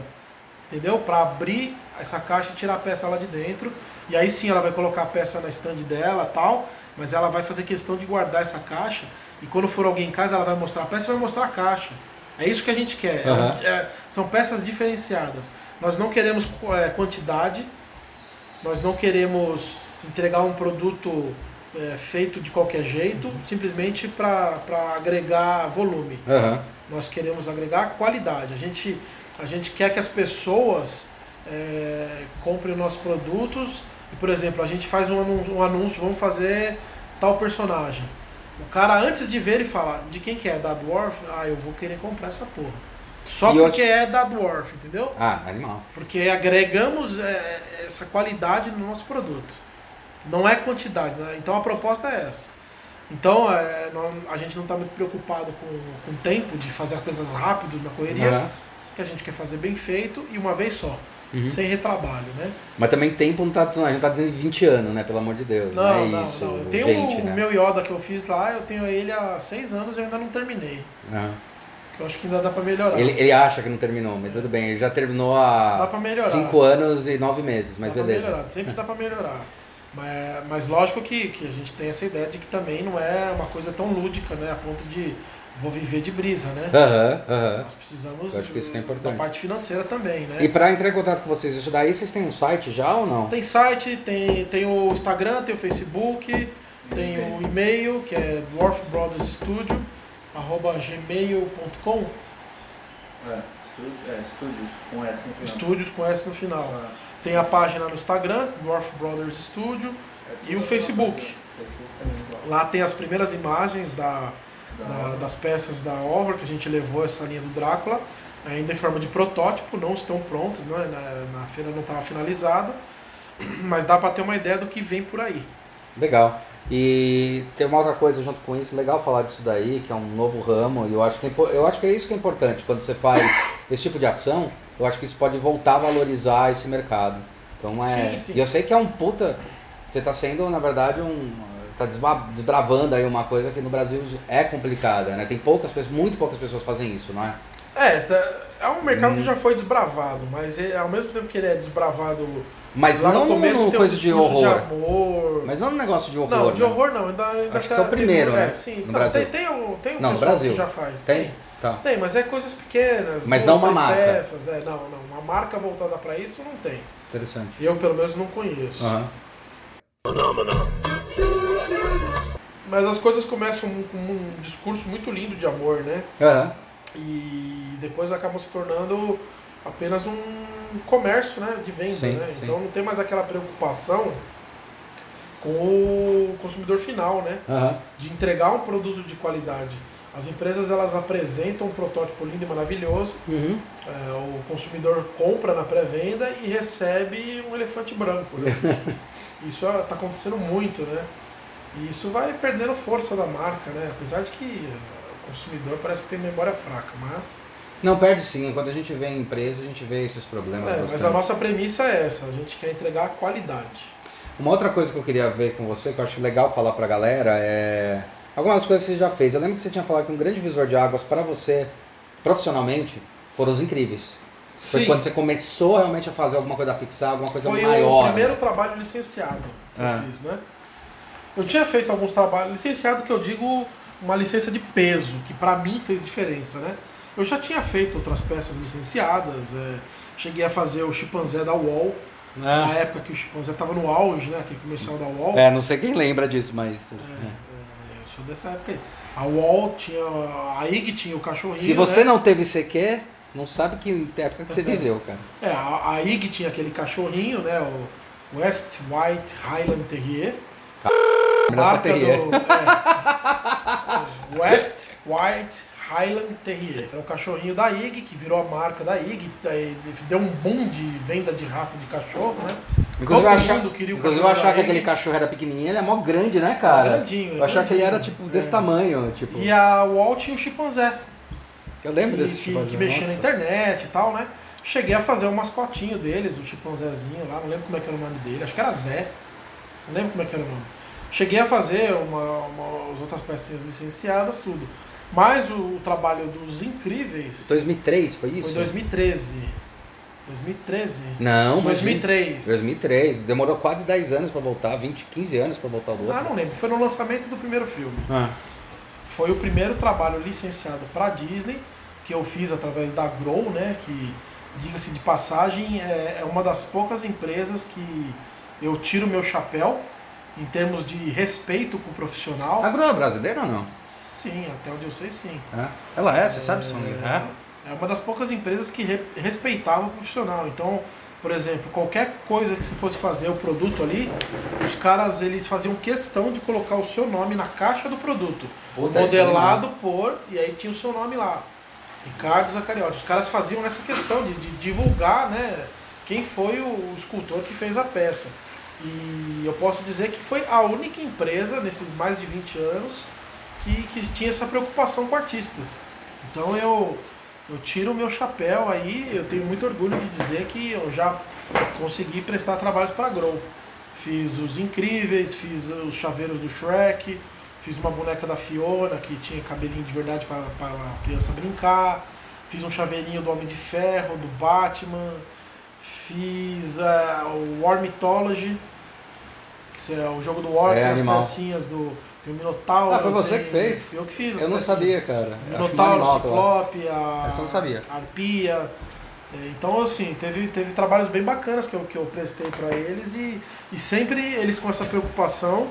Entendeu? Para abrir essa caixa e tirar a peça lá de dentro. E aí sim ela vai colocar a peça na stand dela tal. Mas ela vai fazer questão de guardar essa caixa. E quando for alguém em casa, ela vai mostrar a peça e vai mostrar a caixa. É isso que a gente quer. É um- Aham. é- são peças diferenciadas. Nós não queremos é, quantidade. Nós não queremos entregar um produto é, feito de qualquer jeito, simplesmente para agregar volume. Aham. Nós queremos agregar qualidade. A gente, a gente quer que as pessoas é, comprem os nossos produtos. E, por exemplo, a gente faz um um anúncio, vamos fazer tal personagem. O cara, antes de ver, ele fala, de quem que é? Da Dwarf? Ah, eu vou querer comprar essa porra. Só E porque é da Dwarf, entendeu? Ah, animal. Porque agregamos é, essa qualidade no nosso produto. Não é quantidade, né? Então a proposta é essa. Então é, não- a gente não está muito preocupado com, com o tempo de fazer as coisas rápido na correria, Aham. Que a gente quer fazer bem feito e uma vez só, Uhum. sem retrabalho, né? Mas também tempo não tá, a gente tá dizendo 20 anos, né? Pelo amor de Deus. Não, Não, é não, isso, não. Eu tenho gente, o né? meu Yoda que eu fiz lá, eu tenho ele há seis anos e eu ainda não terminei. Aham. Que eu acho que ainda dá para melhorar. Ele, ele acha que não terminou, mas tudo bem. Ele já terminou há pra melhorar. 5 anos e 9 meses, mas dá pra beleza. sempre dá pra melhorar. Mas, mas lógico que, que a gente tem essa ideia de que também não é uma coisa tão lúdica, né? A ponto de vou viver de brisa, né? Aham, aham. Nós precisamos Eu acho que isso que é da importante. parte financeira também, né? E pra entrar em contato com vocês, isso daí vocês têm um site já ou não? Tem site, tem, tem o Instagram, tem o Facebook, tem o e-mail, que é Dwarf Brothers Studio, arroba gmail.com, É, é, estúdios com S no final. estúdios com S no final. Ah, Tem a página no Instagram, Dwarf Brothers Studio, é e o tudo Facebook. Facebook. Lá tem as primeiras imagens da, Da das peças da Horror, que a gente levou essa linha do Drácula, ainda em forma de protótipo, não estão prontas, né? na, na feira não estava finalizado, mas dá para ter uma ideia do que vem por aí. Legal. E tem uma outra coisa junto com isso, legal falar disso daí, que é um novo ramo, e eu acho que, é eu acho que é isso que é importante. Quando você faz esse tipo de ação, eu acho que isso pode voltar a valorizar esse mercado. Então é. Sim, sim. E eu sei que é um puta. Você tá sendo, na verdade, um. Tá desbravando aí uma coisa que no Brasil é complicada, né? Tem poucas pessoas, muito poucas pessoas fazem isso, não é? É, tá- é um mercado Hum. que já foi desbravado, mas é- ao mesmo tempo que ele é desbravado Mas lá não no começo no tem coisa um de horror. amor. Mas não no negócio de horror. não, de né? horror não, ainda, ainda Acho que tá- esse é o primeiro, tem, né? É, sim. No Não, Brasil. Tem, tem um, tem um Não, no Brasil. que já faz. Tem? Tá. Tem, mas é coisas pequenas. Mas não uma marca. Peças, é, não, não. Uma marca voltada para isso não tem. Interessante. Eu, pelo menos, não conheço. Aham. Mas as coisas começam com um discurso muito lindo de amor, né? Aham. E depois acabam se tornando apenas um comércio né, de venda. Sim, né? sim. Então não tem mais aquela preocupação com o consumidor final, né? Aham. De entregar um produto de qualidade. As empresas elas apresentam um protótipo lindo e maravilhoso, Uhum. é, o consumidor compra na pré-venda e recebe um elefante branco. Né? Isso está acontecendo muito, né? E isso vai perdendo força da marca, né? Apesar de que o consumidor parece que tem memória fraca, mas Não, perde sim. Quando a gente vê em empresa, a gente vê esses problemas. É, mas a nossa premissa é essa, a gente quer entregar qualidade. Uma outra coisa que eu queria ver com você, que eu acho legal falar pra galera, é. Algumas coisas que você já fez. Eu lembro que você tinha falado que um grande visor de águas para você, profissionalmente, foram os incríveis. Foi Sim. quando você começou realmente a fazer alguma coisa da Pixar, alguma coisa Foi maior. o primeiro trabalho licenciado que Ah. eu fiz, né? Eu tinha feito alguns trabalhos licenciado que eu digo uma licença de peso, que pra mim fez diferença, né? Eu já tinha feito outras peças licenciadas, é, cheguei a fazer o chimpanzé da UOL, na É. época que o chimpanzé estava no auge, né? Aquele comercial da UOL. É, não sei quem lembra disso, mas. É, é, eu sou dessa época aí. A UOL tinha. A IG tinha o cachorrinho. Se você né? não teve CQ, não sabe que época que você viveu, cara. É, a, a IG tinha aquele cachorrinho, né? O West White Highland Terrier. Melhor Terrier. do- é. West White Highland Terrier. É o cachorrinho da IG, que virou a marca da IG. Deu um boom de venda de raça de cachorro, né? Inclusive, eu Todo achava, mundo queria o inclusive eu achava que aquele cachorro era pequenininho, ele é mó grande, né, cara? grandinho, Eu achava que ele era, grandinho. tipo, desse É. tamanho, tipo... E a UOL tinha o chimpanzé. Eu lembro que, desse que, que mexia na internet e tal, né? Cheguei a fazer o mascotinho deles, o chimpanzézinho lá, não lembro como é que era o nome dele, acho que era Zé. Não lembro como é que era o nome. Cheguei a fazer uma, uma, as outras pecinhas licenciadas, tudo. Mas o, o trabalho dos incríveis 2003, foi isso? foi em 2013. 2013? Não, mas 2003. 2003. Demorou quase 10 anos pra voltar, 20, 15 anos pra voltar do outro. Ah, não lembro. Foi no lançamento do primeiro filme. Ah, Foi o primeiro trabalho licenciado para Disney que eu fiz através da Grow, né? Que, diga-se de passagem, é, é uma das poucas empresas que eu tiro meu chapéu em termos de respeito com o profissional. A Grow é brasileira ou não? Sim, até onde eu sei, sim. É. Ela é, você sabe, Sônia? É, é uma das poucas empresas que re- respeitava o profissional. Então, por exemplo, qualquer coisa que se fosse fazer o produto ali, os caras eles faziam questão de colocar o seu nome na caixa do produto. Puta, modelado por, e aí tinha o seu nome lá. Ricardo Zacariotti. Os caras faziam essa questão de, de divulgar né, quem foi o, o escultor que fez a peça. E eu posso dizer que foi a única empresa nesses mais de 20 anos que, que tinha essa preocupação com o artista. Então eu, eu tiro o meu chapéu aí, eu tenho muito orgulho de dizer que eu já consegui prestar trabalhos para a Grow. Fiz os incríveis, fiz os chaveiros do Shrek, fiz uma boneca da Fiona que tinha cabelinho de verdade para a criança brincar, fiz um chaveirinho do Homem de Ferro, do Batman, fiz eh, o War é o jogo do War, É, as animal. pecinhas do tem o Minotauro. Ah, foi você tem- que fez? Eu que fiz. Eu não pecinhas. sabia, cara. Minotauro, animal. Ciclope, a, Essa eu não sabia. Arpia. É, Então, assim, teve, teve trabalhos bem bacanas que eu, que eu prestei para eles e, e sempre eles com essa preocupação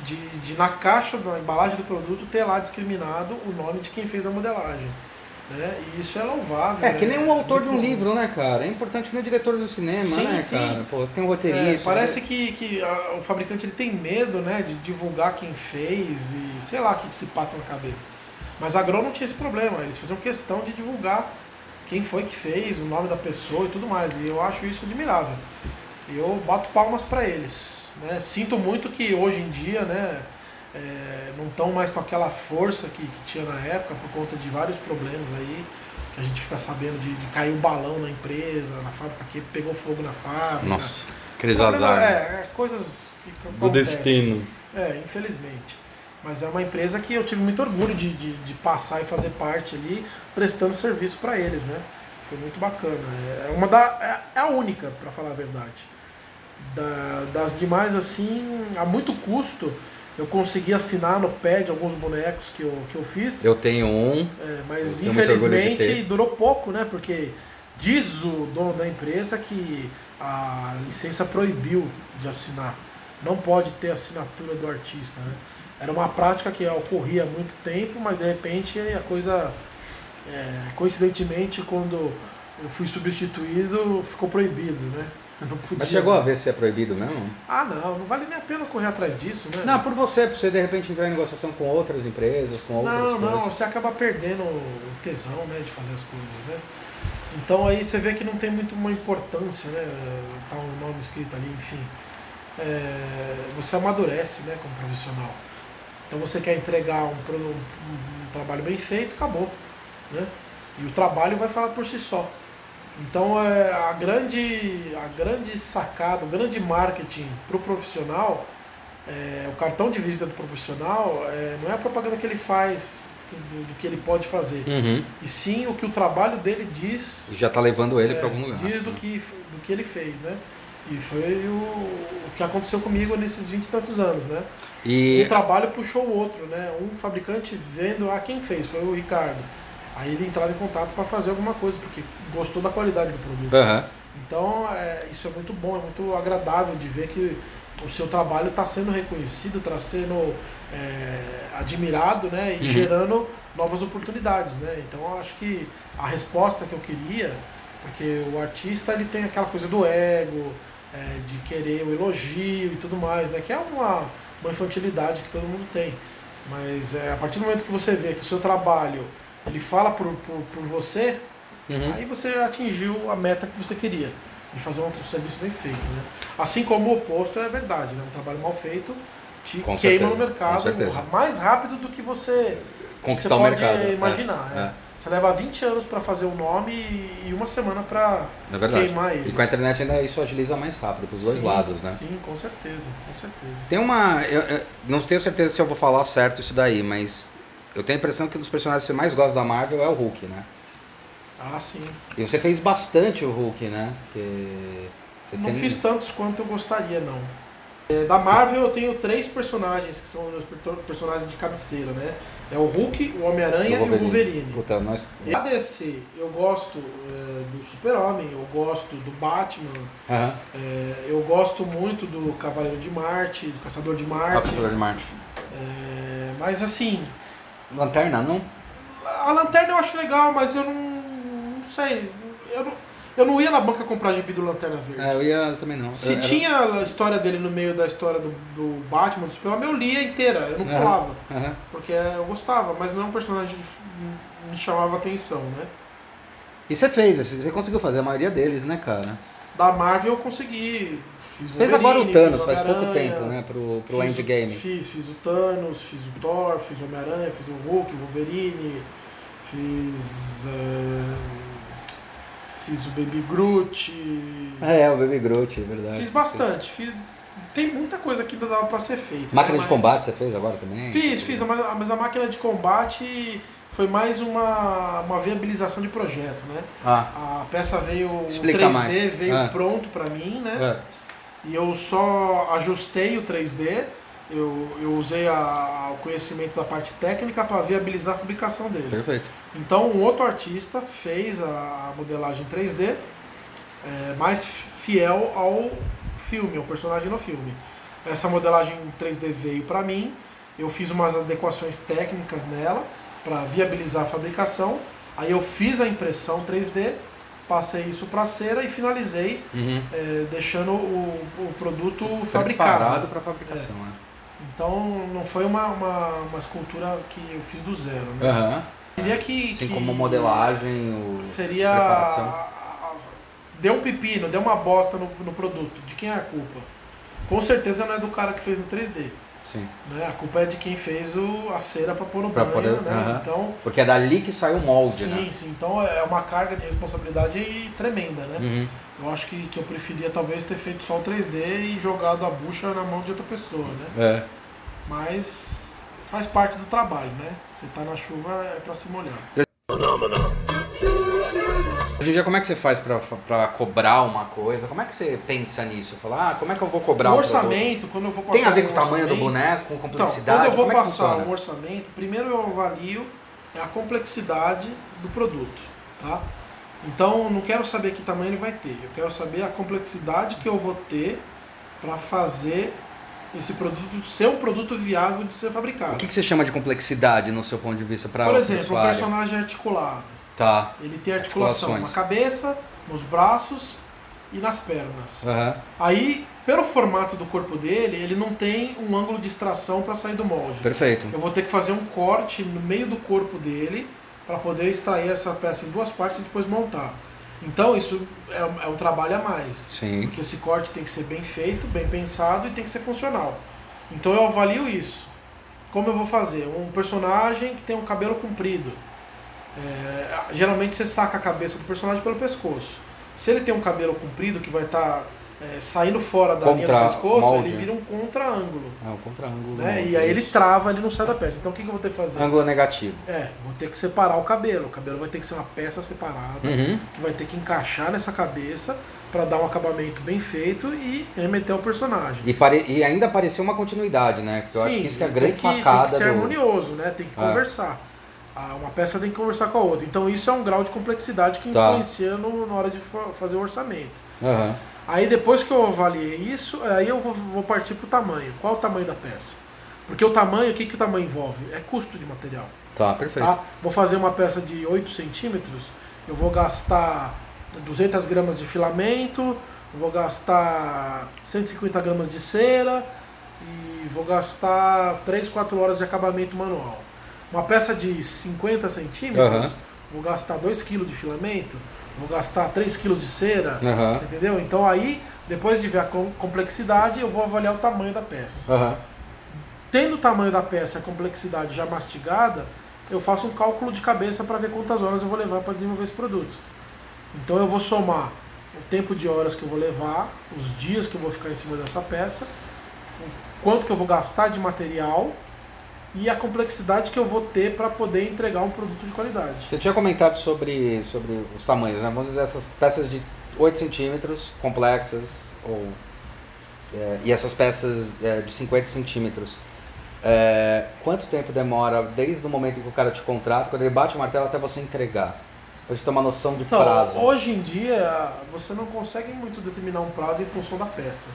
de, de, na caixa, na embalagem do produto, ter lá discriminado o nome de quem fez a modelagem. Né? E isso é louvável. É, que nem né? um autor de um bom. livro, né, cara? É importante que nem o diretor do cinema, Sim, né, sim. cara? Pô, tem um É, roteirista. parece que, que a- o fabricante ele tem medo né, de divulgar quem fez e sei lá o que, que se passa na cabeça. Mas a Grow não tinha esse problema, eles faziam questão de divulgar quem foi que fez, o nome da pessoa e tudo mais. E eu acho isso admirável. E eu bato palmas para eles. Né? Sinto muito que hoje em dia né, é, não estão mais com aquela força que, que tinha na época por conta de vários problemas aí. Que a gente fica sabendo de, de cair o balão na empresa, na fábrica que pegou fogo na fábrica. Nossa, aqueles azar. né? É, é coisas que, que Do acontecem. destino. É, infelizmente. Mas é uma empresa que eu tive muito orgulho de, de, de passar e fazer parte ali, prestando serviço para eles, né? Foi muito bacana. É uma da. É a única, para falar a verdade. Da- das demais, assim, a muito custo, eu consegui assinar no pad alguns bonecos que eu, que eu fiz. Eu tenho um. É, mas infelizmente durou pouco, né? Porque diz o dono da empresa que a licença proibiu de assinar. Não pode ter assinatura do artista, né? Era uma prática que ocorria há muito tempo, mas de repente a coisa, é, coincidentemente, quando eu fui substituído, ficou proibido, né? Eu não podia Mas chegou a ver se é proibido mesmo? Ah, não, não vale nem a pena correr atrás disso, né? Não, por você, pra você de repente entrar em negociação com outras empresas, com outras Não, coisas. não, você acaba perdendo o tesão, né, de fazer as coisas, né? Então aí você vê que não tem muito uma importância, né? Tá um nome escrito ali, enfim. É, você amadurece, né, como profissional. Então você quer entregar um, um- um trabalho bem feito, acabou, né? E o trabalho vai falar por si só. Então é, a, grande, a grande sacada, o grande marketing para o profissional, é, o cartão de visita do profissional, é, não é a propaganda que ele faz do, do que ele pode fazer, Uhum. e sim o que o trabalho dele diz E já tá levando ele é, pra algum lugar. Diz do que, do que ele fez, né? E foi o, o que aconteceu comigo nesses 20 e tantos anos, né? E Um trabalho puxou o outro, né? Um fabricante vendo, ah, quem fez? Foi o Ricardo. Aí ele entrava em contato para fazer alguma coisa, porque gostou da qualidade do produto. Aham. Então, é, isso é muito bom, é muito agradável de ver que o seu trabalho está sendo reconhecido, está sendo é, admirado, né? E Uhum. gerando novas oportunidades, né? Então, acho que a resposta que eu queria, porque o artista ele tem aquela coisa do ego, é, de querer o elogio e tudo mais, né? Que é uma, uma infantilidade que todo mundo tem. Mas é, a partir do momento que você vê que o seu trabalho ele fala por, por, por você, Uhum. Aí você atingiu a meta que você queria, de fazer um serviço bem feito. Né? Assim como o oposto é verdade, né? um trabalho mal feito te Com queima certeza, no mercado mais rápido do que você, Conquistar você pode mercado. imaginar. É, é. Você leva 20 anos para fazer o nome e uma semana para É queimar ele. E com a internet ainda isso agiliza mais rápido pros dois Sim, lados, né? Sim, com certeza, com certeza. Tem uma. Eu, eu não tenho certeza se eu vou falar certo isso daí, mas eu tenho a impressão que um dos personagens que você mais gosta da Marvel é o Hulk, né? Ah, sim. E você fez bastante o Hulk, né? Não tem... fiz tantos quanto eu gostaria, não. É, da Marvel eu tenho três personagens que são meus per- personagens de cabeceira, né? É o Hulk, o Homem-Aranha e o Wolverine. Puta, nós. A DC, eu gosto é, do Super-Homem, eu gosto do Batman, Aham. é, eu gosto muito do Cavaleiro de Marte, do Caçador de Ah, Marte. Caçador de Marte. é, mas assim, Lanterna, não? a lanterna eu acho legal, mas eu não, não sei. Eu não, eu não ia na banca comprar gibi do Lanterna Verde. É, eu ia também não. Se Eu- era- tinha a história dele no meio da história do, do Batman, do Super-Homem, eu lia inteira, eu não Aham. pulava. Aham. Porque eu gostava, mas não é um personagem que me chamava atenção, né? E você fez, você conseguiu fazer a maioria deles, né, cara? Da Marvel eu consegui. Fiz Fez Wolverine, agora o Thanos, faz pouco tempo, né? Pro, pro fiz Endgame. Fiz, fiz o Thanos, fiz o Thor, fiz o Homem-Aranha, fiz o Hulk, o Wolverine, fiz. eh, fiz o Baby Groot. Ah, é, o Baby Groot, é verdade. Fiz bastante. Fiz, tem muita coisa que ainda dava pra ser feita. Máquina né, de mas- combate você fez agora também? Fiz, fiz, mas mas a máquina de combate foi mais uma, uma viabilização de projeto, né? Ah, A peça veio o Explica 3D, mais. veio Ah. pronto pra mim, né? é. E eu só ajustei o 3D, eu, eu usei a- o conhecimento da parte técnica para viabilizar a publicação dele. perfeito. Então um outro artista fez a modelagem 3D é, mais fiel ao filme, ao personagem no filme. Essa modelagem 3D veio para mim, eu fiz umas adequações técnicas nela para viabilizar a fabricação. Aí eu fiz a impressão 3D, passei isso para cera e finalizei Uhum. é, deixando o, o produto fabricado. Preparado para fabricação, é. Então não foi uma, uma, uma escultura que eu fiz do zero. Né? Aham. Diria que, Assim que como modelagem, o... seria preparação. deu um pepino, deu uma bosta no, no produto. De quem é a culpa? Com certeza não é do cara que fez no 3D. Sim. Né? A culpa é de quem fez o, a cera para pôr no Pra banho. poder- né? aham. Então, Porque é dali que sai o molde, sim, né? sim. Então é uma carga de responsabilidade tremenda, né? Uhum. Eu acho que, que eu preferia talvez ter feito só o 3D e jogado a bucha na mão de outra pessoa, né? É. Mas faz parte do trabalho, né? Você tá na chuva é pra se molhar. Hoje em dia, como é que você faz pra cobrar uma coisa? Como é que você pensa nisso? Falar, ah, como é que eu vou cobrar um orçamento, quando eu vou passar Tem a ver com o tamanho do boneco, com Então, complexidade? quando eu vou é passar um orçamento, primeiro eu avalio a complexidade do produto, tá? Então, não quero saber que tamanho ele vai ter. Eu quero saber a complexidade que eu vou ter para fazer esse produto ser um produto viável de ser fabricado. O que, que você chama de complexidade no seu ponto de vista para Por exemplo, um personagem articulado. Tá. Ele tem articulação na cabeça, nos braços e nas pernas. Aham. Aí, pelo formato do corpo dele, ele não tem um ângulo de extração para sair do molde. Perfeito. Eu vou ter que fazer um corte no meio do corpo dele para poder extrair essa peça em duas partes e depois montar. Então isso é, um- é um trabalho a mais. Sim. Porque esse corte tem que ser bem feito, bem pensado e tem que ser funcional. Então eu avalio isso. Como eu vou fazer? Um personagem que tem um cabelo comprido. É, geralmente você saca a cabeça do personagem pelo pescoço. Se ele tem um cabelo comprido que vai estar é, saindo fora da linha Contra do pescoço, molde. ele vira um contra-ângulo. É o contra-ângulo. Né? E aí ele trava, ele não sai da peça. Então o que, que eu vou ter que fazer? Ângulo negativo. É, vou ter que separar o cabelo. O cabelo vai ter que ser uma peça separada, Uhum. que vai ter que encaixar nessa cabeça para dar um acabamento bem feito e remeter ao personagem. E, pare- e ainda pareceu uma continuidade, né? Porque eu acho que isso que é a grande que, sacada tem que ser do. harmonioso, né? Tem que É. conversar. Uma peça tem que conversar com a outra. Então isso é um grau de complexidade que Tá. influencia no- na hora de fa- fazer o orçamento. Aham. Aí depois que eu avaliei isso, aí eu vou, vou partir para o tamanho. Qual o tamanho da peça? Porque o tamanho, o que, que o tamanho envolve? É custo de material. Tá, perfeito. Tá? Vou fazer uma peça de 8 centímetros, eu vou gastar 200 gramas de filamento, vou gastar 150 gramas de cera e vou gastar 3, 4 horas de acabamento manual. Uma peça de 50 centímetros, Aham. vou gastar 2 kg de filamento, vou gastar 3 kg de cera, você entendeu? Então aí, depois de ver a com- complexidade, eu vou avaliar o tamanho da peça. Aham. Tendo o tamanho da peça e a complexidade já mastigada, eu faço um cálculo de cabeça para ver quantas horas eu vou levar para desenvolver esse produto. Então eu vou somar o tempo de horas que eu vou levar, os dias que eu vou ficar em cima dessa peça, o quanto que eu vou gastar de material e a complexidade que eu vou ter para poder entregar um produto de qualidade. Você tinha comentado sobre, sobre os tamanhos, né? Vamos dizer, essas peças de 8 centímetros, complexas, ou, é, e essas peças é, de 50 centímetros. É, quanto tempo demora desde o momento em que o cara te contrata, quando ele bate o martelo, até você entregar? Pra gente ter uma noção de Então, prazo. hoje em dia, você não consegue muito determinar um prazo em função da peça,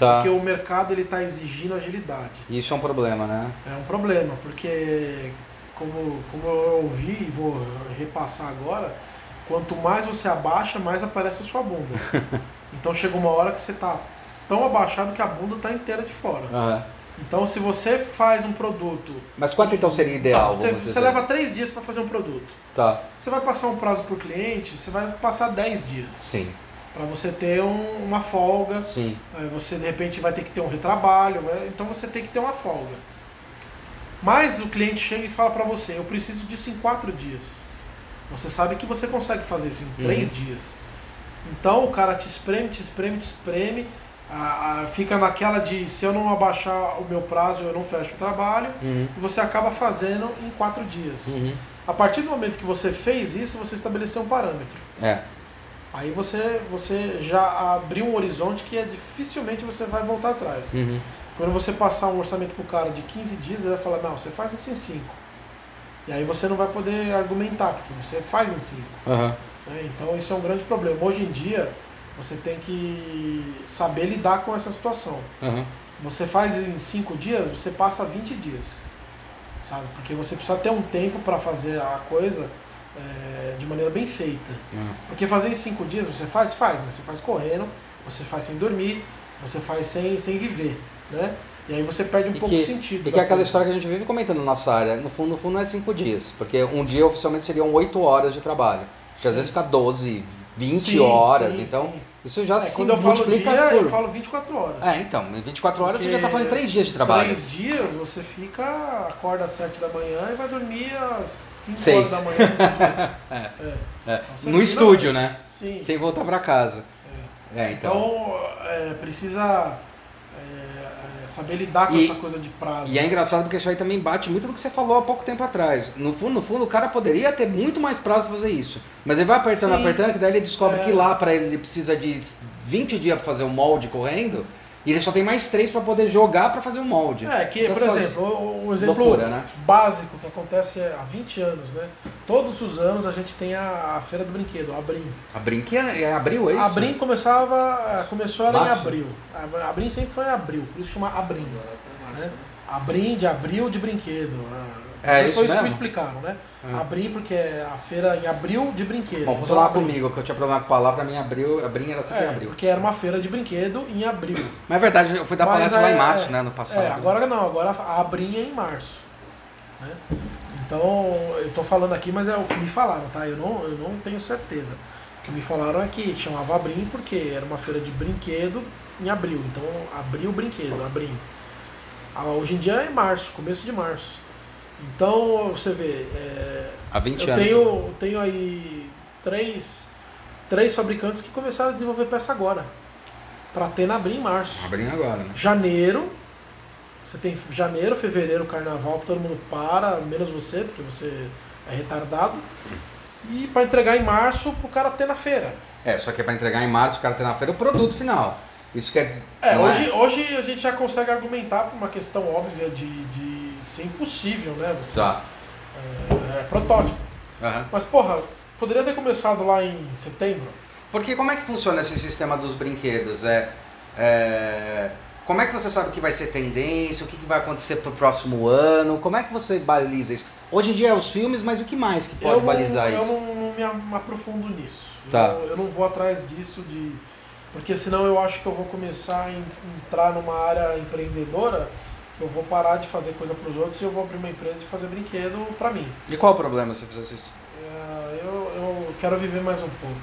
Tá. porque o mercado ele está exigindo agilidade. Isso é um problema, né? É um problema, porque como, como eu ouvi e vou repassar agora, quanto mais você abaixa, mais aparece a sua bunda. Então chega uma hora que você está tão abaixado que a bunda está inteira de fora. Aham. Então se você faz um produto. Mas quanto então seria ideal? Tá, você, você leva três dias para fazer um produto. Tá, Você vai passar um prazo para o cliente, você vai passar 10 dias. sim, Para você ter um- uma folga. sim. Você de repente vai ter que ter um retrabalho, vai- então você tem que ter uma folga. Mas o cliente chega e fala para você, eu preciso disso em quatro dias. Você sabe que você consegue fazer isso em Uhum. três dias. Então o cara te espreme, te espreme, te espreme, a- a- fica naquela de se eu não abaixar o meu prazo eu não fecho o trabalho Uhum. e você acaba fazendo em quatro dias. Uhum. A partir do momento que você fez isso, você estabeleceu um parâmetro. É, Aí você, você já abriu um horizonte que é dificilmente você vai voltar atrás. uhum. Quando você passar um orçamento pro cara de 15 dias, ele vai falar, não, você faz isso em 5. E aí você não vai poder argumentar, porque você faz em 5. Aham. né? Então isso é um grande problema. Hoje em dia, você tem que saber lidar com essa situação. Aham. Você faz em 5 dias, você passa 20 dias. Sabe? Porque você precisa ter um tempo para fazer a coisa é, de maneira bem feita. Uhum. Porque fazer em cinco dias você faz? Faz, mas você faz correndo, você faz sem dormir, você faz sem, sem viver, né? E aí você perde um E pouco que- o sentido. E que é aquela história que a gente vive comentando na nossa área. No fundo, no fundo não é cinco dias. Porque um dia oficialmente seriam oito horas de trabalho. Que às vezes fica 12, 20 Sim, horas. sim, então, sim. isso já É, se quando eu falo multiplica dia, por... eu falo 24 horas. É, então, em 24 horas você já tá Porque fazendo três dias de trabalho. Três dias você fica, acorda às 7 da manhã e vai dormir às 5 Seis. horas da manhã. É. É. É, Então, No estúdio, né? Sim. Sem voltar pra casa. É. É, então. Então, é, precisa saber lidar com E- essa coisa de prazo. E é engraçado porque isso aí também bate muito no que você falou há pouco tempo atrás. No fundo, no fundo, o cara poderia ter muito mais prazo pra fazer isso. Mas ele vai apertando, Sim. apertando, que daí ele descobre que lá pra ele ele precisa de 20 dias pra fazer um molde correndo, e ele só tem mais 3 pra poder jogar pra fazer um molde. É, que, Então, por exemplo, um exemplo loucura, né? básico que acontece há 20 anos, né? Todos os anos a gente tem a, a Feira do Brinquedo, a Abrim. A Brinque é, é abril, é isso? A Abrim começava, começou era em abril. A sempre foi em abril, por isso chama Abrim. Né? Abrim de abril de brinquedo. É isso foi isso que me mesmo? explicaram, né? Hum. Abrim porque é a feira em abril de brinquedo. Bom, Então, funcionava Abrim. comigo, que eu tinha problema com palavra, pra mim abril, abril era sempre É, abril. porque era uma feira de brinquedo em abril. Mas é verdade, eu fui dar Mas palestra lá é- em março, né, no passado. É, agora não, agora a Abrim é em março. né? Então, eu tô falando aqui, mas é o que me falaram, tá? Eu não, eu não tenho certeza. O que me falaram é que chamava Abrim porque era uma feira de brinquedo em abril. Então, abriu o brinquedo, Abrim. Ah, Hoje em dia é março, começo de março. Então, você vê, é, Há 20 eu anos. tenho, eu tenho aí três, três fabricantes que começaram a desenvolver peça agora. Pra ter na Abril em março. Abrindo agora, né? Janeiro, você tem janeiro, fevereiro, carnaval, que todo mundo para, menos você, porque você é retardado. E para entregar em março pro cara ter na feira. É, só que é pra entregar em março, o cara tem na feira o produto final. Isso quer dizer. É, não hoje, hoje a gente já consegue argumentar por uma questão óbvia de, de ser impossível, né? Você, Tá. é, é protótipo. Aham. Mas, porra, poderia ter começado lá em setembro. Porque como é que funciona esse sistema dos brinquedos? É, é, como é que você sabe que vai ser tendência? O que, vai acontecer pro próximo ano? Como é que você baliza isso? Hoje em dia é os filmes, mas o que mais que pode eu não, balizar eu isso? não, não me aprofundo nisso. Tá. Eu, eu não vou atrás disso de. Porque senão eu acho que eu vou começar a en- entrar numa área empreendedora eu vou parar de fazer coisa para os outros e eu vou abrir uma empresa e fazer brinquedo para mim. E qual o problema se fizesse isso? É, eu, eu quero viver mais um pouco.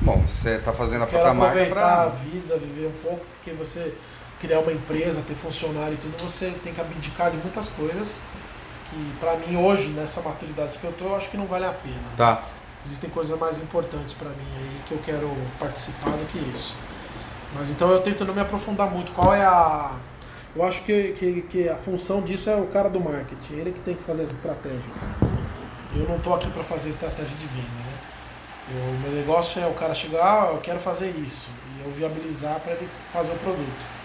Bom, você está fazendo a Quero própria marca aproveitar a para. vida, viver um pouco, porque você criar uma empresa, ter funcionário e tudo, você tem que abdicar de muitas coisas que para mim hoje, nessa maturidade que eu tô, eu acho que não vale a pena. Tá. Existem coisas mais importantes para mim aí que eu quero participar do que isso. Mas então eu tento não me aprofundar muito. Qual é a. Eu acho que, que, que a função disso é o cara do marketing, ele que tem que fazer essa estratégia. Eu não estou aqui para fazer estratégia de venda, né? O meu negócio é o cara chegar, ah, eu quero fazer isso, e eu viabilizar para ele fazer o produto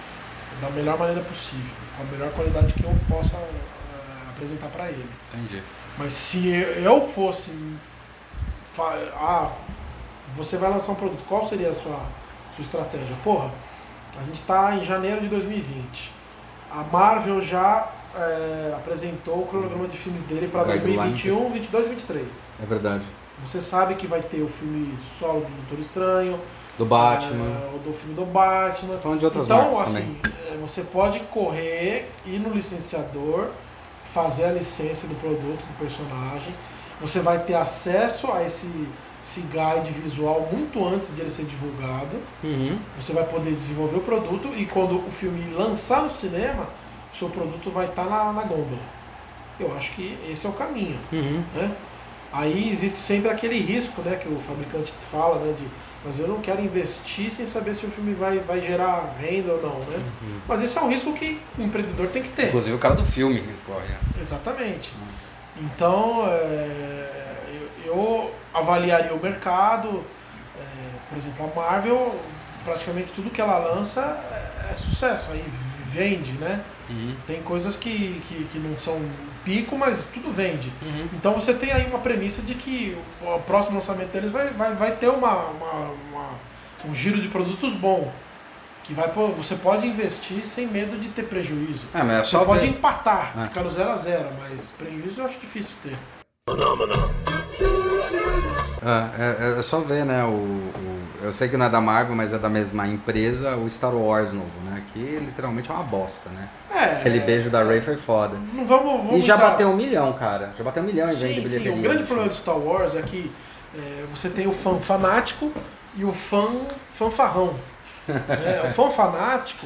da melhor maneira possível, com a melhor qualidade que eu possa eh, apresentar para ele. Entendi. Mas se eu fosse. Ah, você vai lançar um produto, qual seria a sua, sua estratégia? Porra, a gente está em janeiro de 2020. A Marvel já é, apresentou o cronograma de filmes dele para Guideline. 2021, 22 e 23. É verdade. Você sabe que vai ter o filme solo do Doutor Estranho, Do Batman. é, o do filme do Batman. Falando de outras então, marcas assim, é, você pode correr, ir no licenciador, fazer a licença do produto, do personagem. Você vai ter acesso a esse, esse guide visual muito antes de ele ser divulgado. Uhum. Você vai poder desenvolver o produto e quando o filme lançar no cinema, o seu produto vai estar na, na gôndola. Eu acho que esse é o caminho Uhum. né? Aí existe sempre aquele risco, né, que o fabricante fala, né, de, mas eu não quero investir sem saber se o filme vai, vai gerar renda ou não, né? Mas esse é um risco que o empreendedor tem que ter. Inclusive o cara do filme corre. Exatamente. Então, é, eu, avaliaria o mercado, é, por exemplo, a Marvel, praticamente tudo que ela lança é, é sucesso, aí vende, né? Uhum. Tem coisas que, que, que não são pico, mas tudo vende. Uhum. Então você tem aí uma premissa de que o o próximo lançamento deles vai, vai, vai ter uma, uma- uma- um giro de produtos bom. Que vai, pô, você pode investir sem medo de ter prejuízo. É, mas é Você só pode ver. empatar, É. ficar no 0 a 0 mas prejuízo eu acho difícil ter. É, é, é só ver, né? O, o- eu sei que não é da Marvel, mas é da mesma empresa, o Star Wars novo, né? Que literalmente é uma bosta, né? É, Aquele beijo da Ray foi foda. Não vamos, vamos E já entrar- bateu um milhão, cara. Já bateu um milhão em venda de Sim. O grande né? problema de Star Wars é que é, você tem o fã fanático e o fã fanfarrão. né? O fã fanático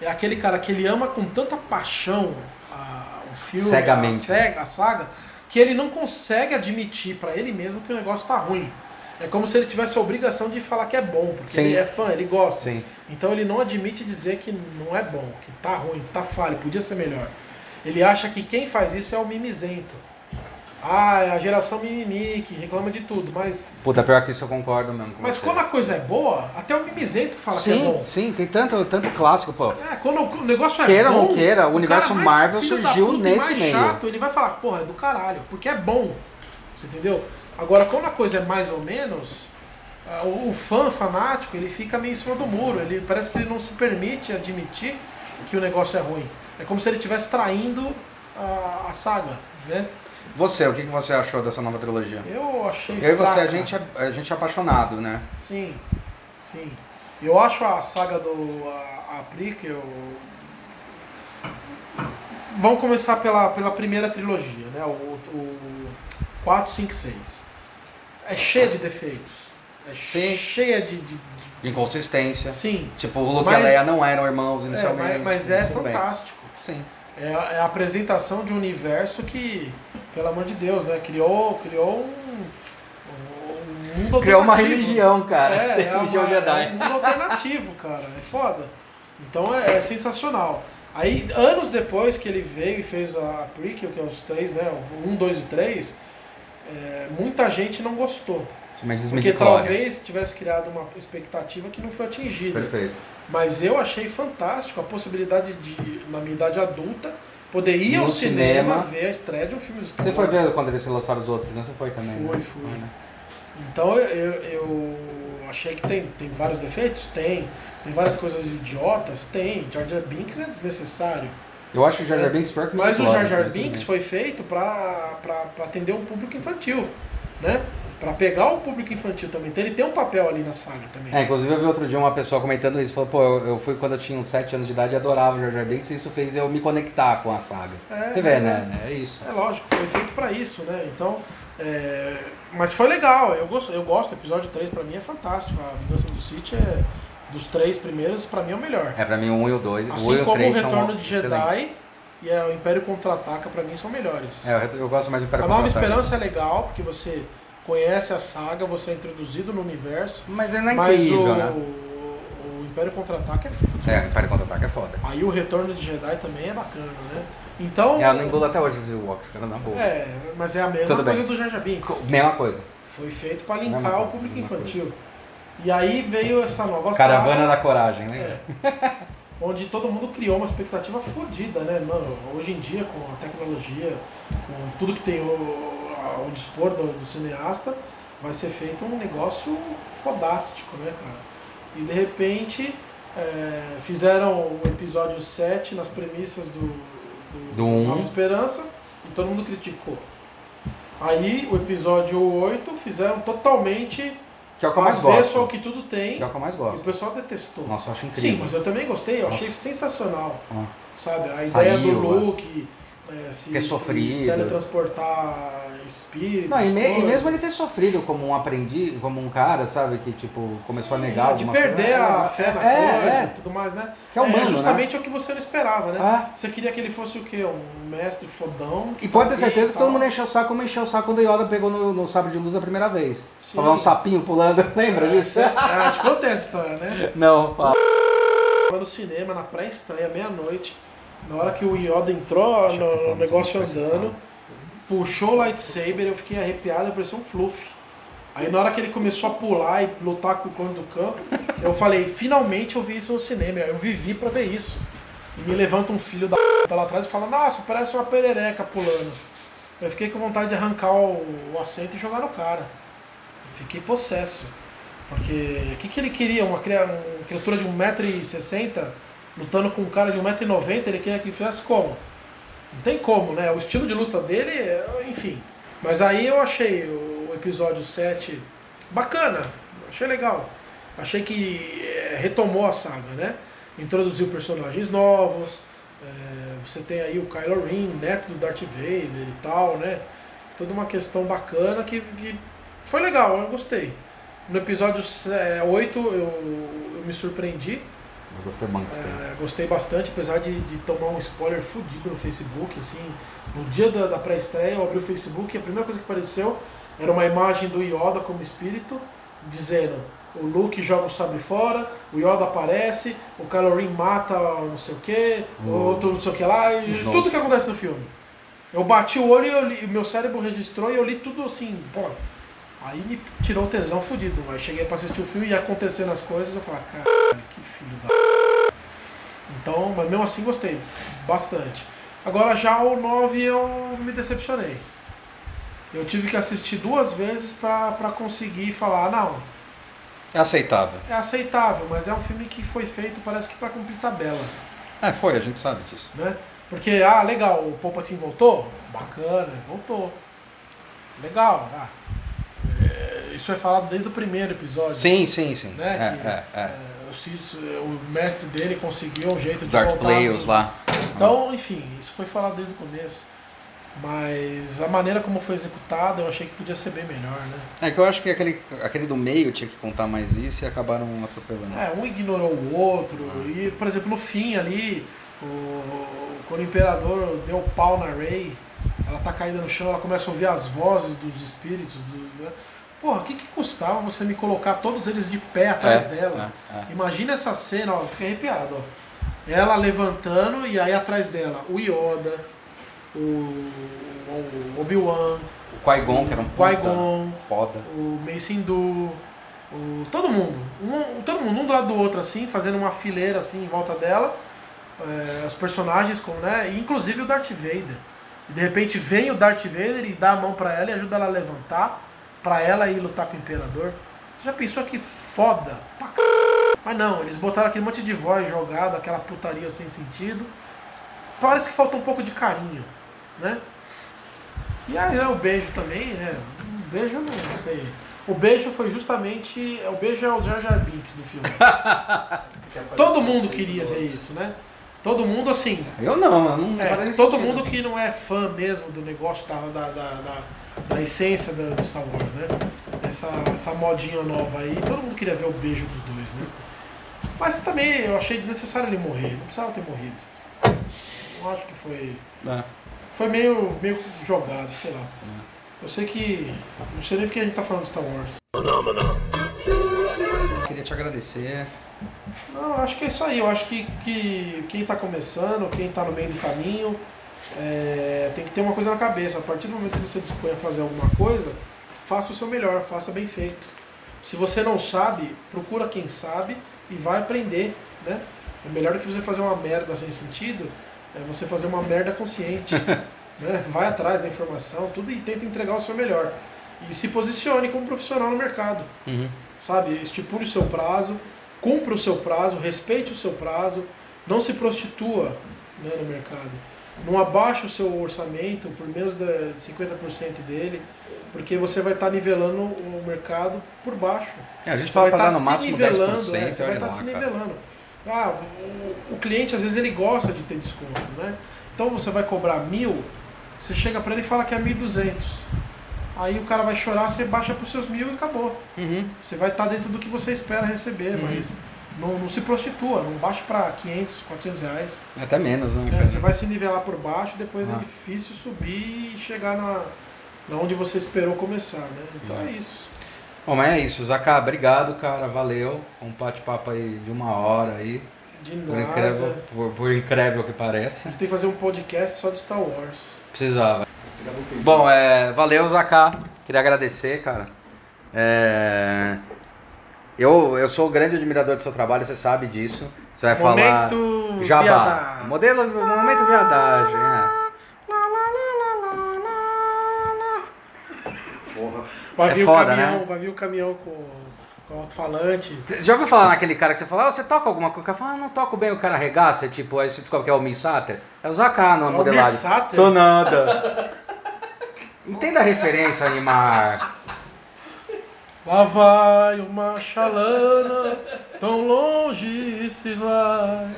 é aquele cara que ele ama com tanta paixão a- o filme, Cegamente. A, sega- a saga, que ele não consegue admitir pra ele mesmo que o negócio tá ruim. É como se ele tivesse a obrigação de falar que é bom, porque Sim. ele é fã, ele gosta. Sim. Então ele não admite dizer que não é bom, que tá ruim, que tá falho, podia ser melhor. Ele acha que quem faz isso é o mimizento. Ah, a geração mimimi, que reclama de tudo, mas, Puta, pior que isso eu concordo mesmo com mas você. quando a coisa é boa, até o mimizento fala que é Sim, bom. sim, tem tanto, tanto clássico, pô. É, quando o negócio é Queira ou bom, não queira, o universo Marvel surgiu puta nesse mais meio. chato, ele vai falar, porra, é do caralho, porque é bom. Você entendeu? Agora, quando a coisa é mais ou menos, ah, o, o fã fanático, ele fica meio em cima do muro. Ele parece que ele não se permite admitir que o negócio é ruim. É como se ele estivesse traindo a, a saga, né? Você, o que você achou dessa nova trilogia? Eu achei Eu e você, a gente, é, a gente é apaixonado, né? Sim, sim. Eu acho a saga do a, a prequel. Vamos começar pela, pela primeira trilogia, né? O, o 4, 5, 6. É cheia de defeitos. É Sim. cheia de, de- de- Inconsistência. Sim. Tipo, o Luke Mas- e a Leia não eram irmãos É, inicialmente. mas, mas é bem. fantástico. Sim. É, a- é a apresentação de um universo que, pelo amor de Deus, né? Criou, criou um, um mundo Criou uma religião, cara. É, é, religião uma, Jedi. é um mundo alternativo, cara. É foda. Então é, é sensacional. Aí, anos depois que ele veio e fez a prequel, que é os três, né? O 1, 2 e 3, é, muita gente não gostou. Porque talvez tivesse criado uma expectativa que não foi atingida. Perfeito. Mas eu achei fantástico a possibilidade de, na minha idade adulta, poder ir No ao cinema, cinema. ver a estreia de um filme Você foi ver quando eles lançaram os outros, né? Você foi também, Fui, né? fui. Foi, né? Então eu, eu, achei que tem, tem vários defeitos? Tem. Tem várias coisas idiotas? Tem. Jar Jar Binks é desnecessário. Eu acho o Jar Jar Binks pior que o Mas o Jar tudo Binks foi feito pra atender um público infantil, né? Pra pegar o público infantil também. Então ele tem um papel ali na saga também. É, inclusive eu vi outro dia uma pessoa comentando isso, falou, pô, eu, eu fui quando eu tinha uns 7 anos de idade e adorava o Jar Jar Binks e isso fez eu me conectar com a saga. É, Você vê, né? É isso. É lógico, foi feito pra isso, né? Então, é, mas foi legal, eu gosto, eu gosto, o episódio 3 pra mim é fantástico. A Vingança do City é dos três primeiros, pra mim é o melhor. É, pra mim o 1 e o 2, o 1 Assim e o como o 3 são Retorno de Jedi excelentes. e é, o Império Contra-Ataca pra mim são melhores. É, eu- eu gosto mais do Império a Nova. Esperança é legal, porque você conhece a saga, você é introduzido no universo, Mas é mas incrível, o, né? o Império Contra-Ataque é fudido. É, o Império Contra-Ataque é foda. Aí o Retorno de Jedi também é bacana, né? Então, É, eu não engulo até hoje os Ewoks, cara, na boa. é, mas é a mesma Tudo bem. coisa do Jar Jar Binks. Mesma coisa. Foi feito para Mesma linkar coisa, o público mesma infantil. E aí veio essa nova Caravana saga, da Coragem, né? É. onde todo mundo criou uma expectativa fodida, né? Mano, hoje em dia, com a tecnologia, com tudo que tem o, ao dispor do, do cineasta, vai ser feito um negócio fodástico, né, cara? E de repente é, fizeram o episódio 7 nas premissas do, do, Do um. Nova Esperança e todo mundo criticou. Aí o episódio 8 fizeram totalmente Que é o que eu mais avesso gosto. ao que tudo tem Que é o que eu mais e o gosto. pessoal detestou. Nossa, eu acho Sim, incrível. mas eu também gostei, eu achei Nossa. sensacional. Ah. Sabe? A Saiu, ideia do é. É, se, Ter se sofrido. teletransportar espíritos. Não, e, me- e mesmo ele ter sofrido como um aprendiz, como um cara, sabe, que tipo, começou a negar de perder coisa. a fé na É, coisa é. e tudo mais, né? Que é humano, justamente o que você não esperava, né? Ah. Você queria que ele fosse o quê? Um mestre fodão. E pode ter e certeza que tal. todo mundo encheu o saco como encheu o saco quando o Yoda pegou no, no sabre de luz a primeira vez. Sim. Tava um sapinho pulando, lembra disso? Ah, te contei essa história, né? Não, fala. No cinema, na pré-estreia, meia-noite, na hora que o Yoda entrou Deixa no, no negócio andando, puxou o lightsaber, eu fiquei arrepiado, eu parecia um fluff. Aí na hora que ele começou a pular e lutar com o cone do campo, eu falei, finalmente eu vi isso no cinema, eu vivi pra ver isso. E me levanta um filho da p lá atrás e fala, nossa, parece uma perereca pulando. Eu fiquei com vontade de arrancar o, o assento e jogar no cara. Fiquei possesso. Porque o que, que ele queria? Uma, cria- uma criatura de 1,60m lutando com um cara de 1,90m, ele queria que fizesse como? Não tem como, né? O estilo de luta dele, enfim. Mas aí eu achei o episódio 7 bacana, achei legal. Achei que é, retomou a saga, né? Introduziu personagens novos, é, você tem aí o Kylo Ren, neto do Darth Vader e tal, né? Toda uma questão bacana que, que foi legal, eu gostei. No episódio 8 eu, eu me surpreendi, Eu gostei muito. é, gostei bastante, apesar de, de tomar um spoiler fudido no Facebook, assim, no dia da, da pré-estreia eu abri o Facebook e a primeira coisa que apareceu era uma imagem do Yoda como espírito, dizendo o Luke joga o sabre fora, o Yoda aparece, o Kylo Ren mata não sei o que, o O- outro não sei o que lá, e tudo que acontece no filme. Eu bati o olho e li, meu cérebro registrou e eu li tudo assim, pô. Aí me tirou o tesão fudido, mas cheguei pra assistir o filme e acontecendo as coisas, eu falei, caralho, que filho da então, mas mesmo assim gostei bastante. Agora já o 9 eu me decepcionei. Eu tive que assistir duas vezes pra pra conseguir falar, não, É aceitável. é aceitável, mas é um filme que foi feito parece que pra cumprir tabela, É, foi, a gente sabe disso. né? Porque, ah, legal, o Palpatine voltou? Bacana, voltou. Legal, ah. Isso é falado desde o primeiro episódio. Sim, sim, sim. Né? É, que, é, é. é, o, o mestre dele conseguiu um jeito de Dark voltar Players lá. Então, enfim, isso foi falado desde o começo. Mas a maneira como foi executada, eu achei que podia ser bem melhor, né? É que eu acho que aquele, aquele do meio tinha que contar mais isso e acabaram atropelando. É, um ignorou o outro. E, por exemplo, no fim ali, O, quando o imperador deu pau na Rey, ela tá caída no chão, ela começa a ouvir as vozes dos espíritos. Do, né? Porra, o que, que custava você me colocar todos eles de pé atrás É, dela? é, é. Imagina essa cena, ó, fiquei arrepiado, ó. Ela levantando e aí atrás dela o Yoda, o, o Obi-Wan, O Qui-Gon, que era um puta Qui-Gon. foda. o Mace Windu, o todo mundo, um, todo mundo um do lado do outro assim, fazendo uma fileira assim em volta dela, é, os personagens com, né, inclusive o Darth Vader. E de repente vem o Darth Vader e dá a mão pra ela e ajuda ela a levantar, pra ela ir lutar com o Imperador. Você já pensou que foda? Pra c... Mas não, eles botaram aquele monte de voz jogado, aquela putaria sem sentido. Parece que falta um pouco de carinho, né? E aí é o beijo também, né? Um beijo eu não sei. O beijo foi justamente. O beijo é o Jar Jar Binks do filme. Todo mundo queria ver isso, né? Todo mundo assim. Eu não, eu não É, todo sentido. mundo que não é fã mesmo do negócio da, da, da, da, da essência do, do Star Wars, né? Essa, essa modinha nova aí, todo mundo queria ver o beijo dos dois, né? Mas também eu achei desnecessário ele morrer, não precisava ter morrido. Não acho que foi. É. Foi meio, meio jogado, sei lá. Eu sei que. Não sei nem porque a gente tá falando de Star Wars. Queria te agradecer. Não, acho que é isso aí. Eu acho que, que quem está começando, quem está no meio do caminho, é, tem que ter uma coisa na cabeça. A partir do momento que você dispõe a fazer alguma coisa, faça o seu melhor, faça bem feito. Se você não sabe, procura quem sabe e vai aprender, né? É melhor do que você fazer uma merda sem sentido, é você fazer uma merda consciente. né? Vai atrás da informação, tudo e tenta entregar o seu melhor. E se posicione como profissional no mercado Uhum. sabe? Estipule o seu prazo, cumpra o seu prazo, respeite o seu prazo, não se prostitua né, no mercado. Não abaixe o seu orçamento por menos de 50% dele, porque você vai estar nivelando o mercado por baixo. É, a gente Você fala vai estar no se máximo nivelando, 10%, é, você vai estar lá, se nivelando. Ah, o, o cliente às vezes ele gosta de ter desconto, né? Então você vai cobrar mil, você chega para ele e fala que é 1.200. Aí o cara vai chorar, você baixa para os seus mil e acabou. Uhum. Você vai estar dentro do que você espera receber, Uhum. mas não, não se prostitua, não baixe para 500, 400 reais. Até menos, né? É, você vai se nivelar por baixo, depois Ah. é difícil subir e chegar na, na onde você esperou começar, né? Então Uhum. é isso. Bom, mas é isso. Zaká, obrigado, cara. Valeu. Um bate-papo aí de uma hora aí. De Por nada. incrível, por, por incrível que pareça. A gente tem que fazer um podcast só de Star Wars. Precisava. Bom, é, valeu, Zaká. Queria agradecer, cara. É, eu, eu sou grande admirador do seu trabalho, você sabe disso. Você vai falar. Momento Jabá. viadagem. Modelo, momento viadagem. é. Porra. Vai É vir foda, o caminhão, né? vai vir o caminhão com, com alto-falante. Você já ouviu falar naquele cara que você fala, ah, você toca alguma coisa? O cara fala, ah, não toco bem, o cara arregaça, tipo, aí você descobre que é o Minsater. É o Zaká na É o modelagem. Sou nada. Entenda a referência, Animar. Lá vai uma chalana, tão longe se vai,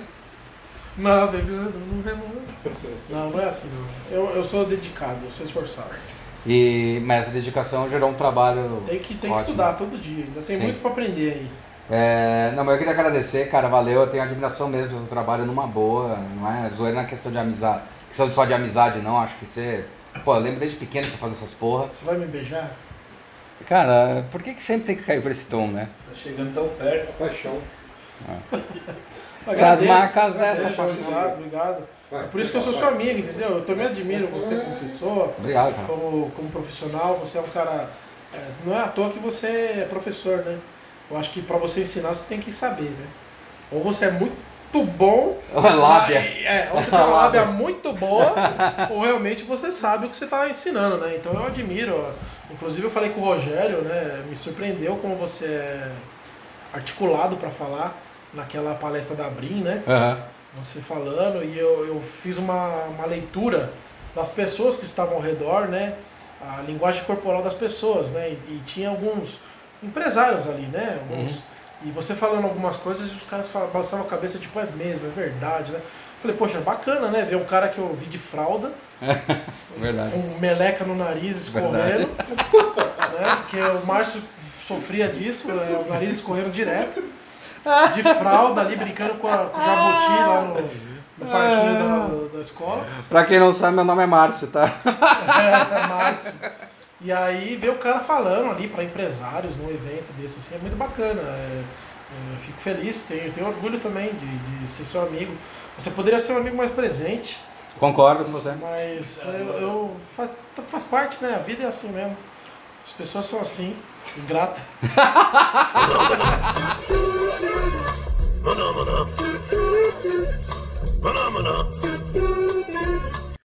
navegando no remanso. Não, não é assim não. Eu, eu sou dedicado, eu sou esforçado. E, mas essa dedicação gerou um trabalho. Tem que, tem que ótimo. estudar todo dia, ainda tem Sim. muito pra aprender aí. É, não, mas eu queria agradecer, cara, valeu. Eu tenho admiração mesmo pelo seu trabalho numa boa, não é zoeira na questão de amizade. Questão só de amizade, não. Acho que você. Pô, eu lembro desde pequeno você fazer essas porra. Você vai me beijar? Cara, por que, que sempre tem que cair por esse tom, né? Tá chegando tão perto. Paixão. Essas Agradeço, marcas agradeço, dessa Obrigado, obrigado. Vai, É por isso que eu sou seu amigo, entendeu? Eu também admiro você como pessoa, Obrigado, cara. como, como profissional. Você é um cara. é, não é à toa que você é professor, né? Eu acho que pra você ensinar você tem que saber, né? Ou você é muito bom. Lábia. na- É, ou você tem uma lábia muito boa, ou realmente você sabe o que você está ensinando, né? Então eu admiro. Inclusive eu falei com o Rogério, né? Me surpreendeu como você é articulado para falar naquela palestra da Brim, né? Aham. você falando e eu, eu fiz uma, uma leitura das pessoas que estavam ao redor, né? A linguagem corporal das pessoas, né? E, e tinha alguns empresários ali, né? Alguns, E você falando algumas coisas e os caras balançavam a cabeça, tipo, é mesmo, é verdade, né? Falei, poxa, bacana, né? Ver um cara que eu vi de fralda, Verdade. com meleca no nariz escorrendo, né? Porque o Márcio sofria disso, né? o nariz escorrendo direto. De fralda ali, brincando com, a, com o jabuti lá no, no parquinho da, da escola. Pra quem não sabe, meu nome é Márcio, tá? É, Márcio. E aí ver o cara falando ali para empresários num evento desse, assim, é muito bacana. É, é, fico feliz, tenho, tenho orgulho também de, de ser seu amigo. Você poderia ser um amigo mais presente. Concordo com você. Mas eu, eu faz, faz parte, né? A vida é assim mesmo. As pessoas são assim, ingratas. Maná, maná.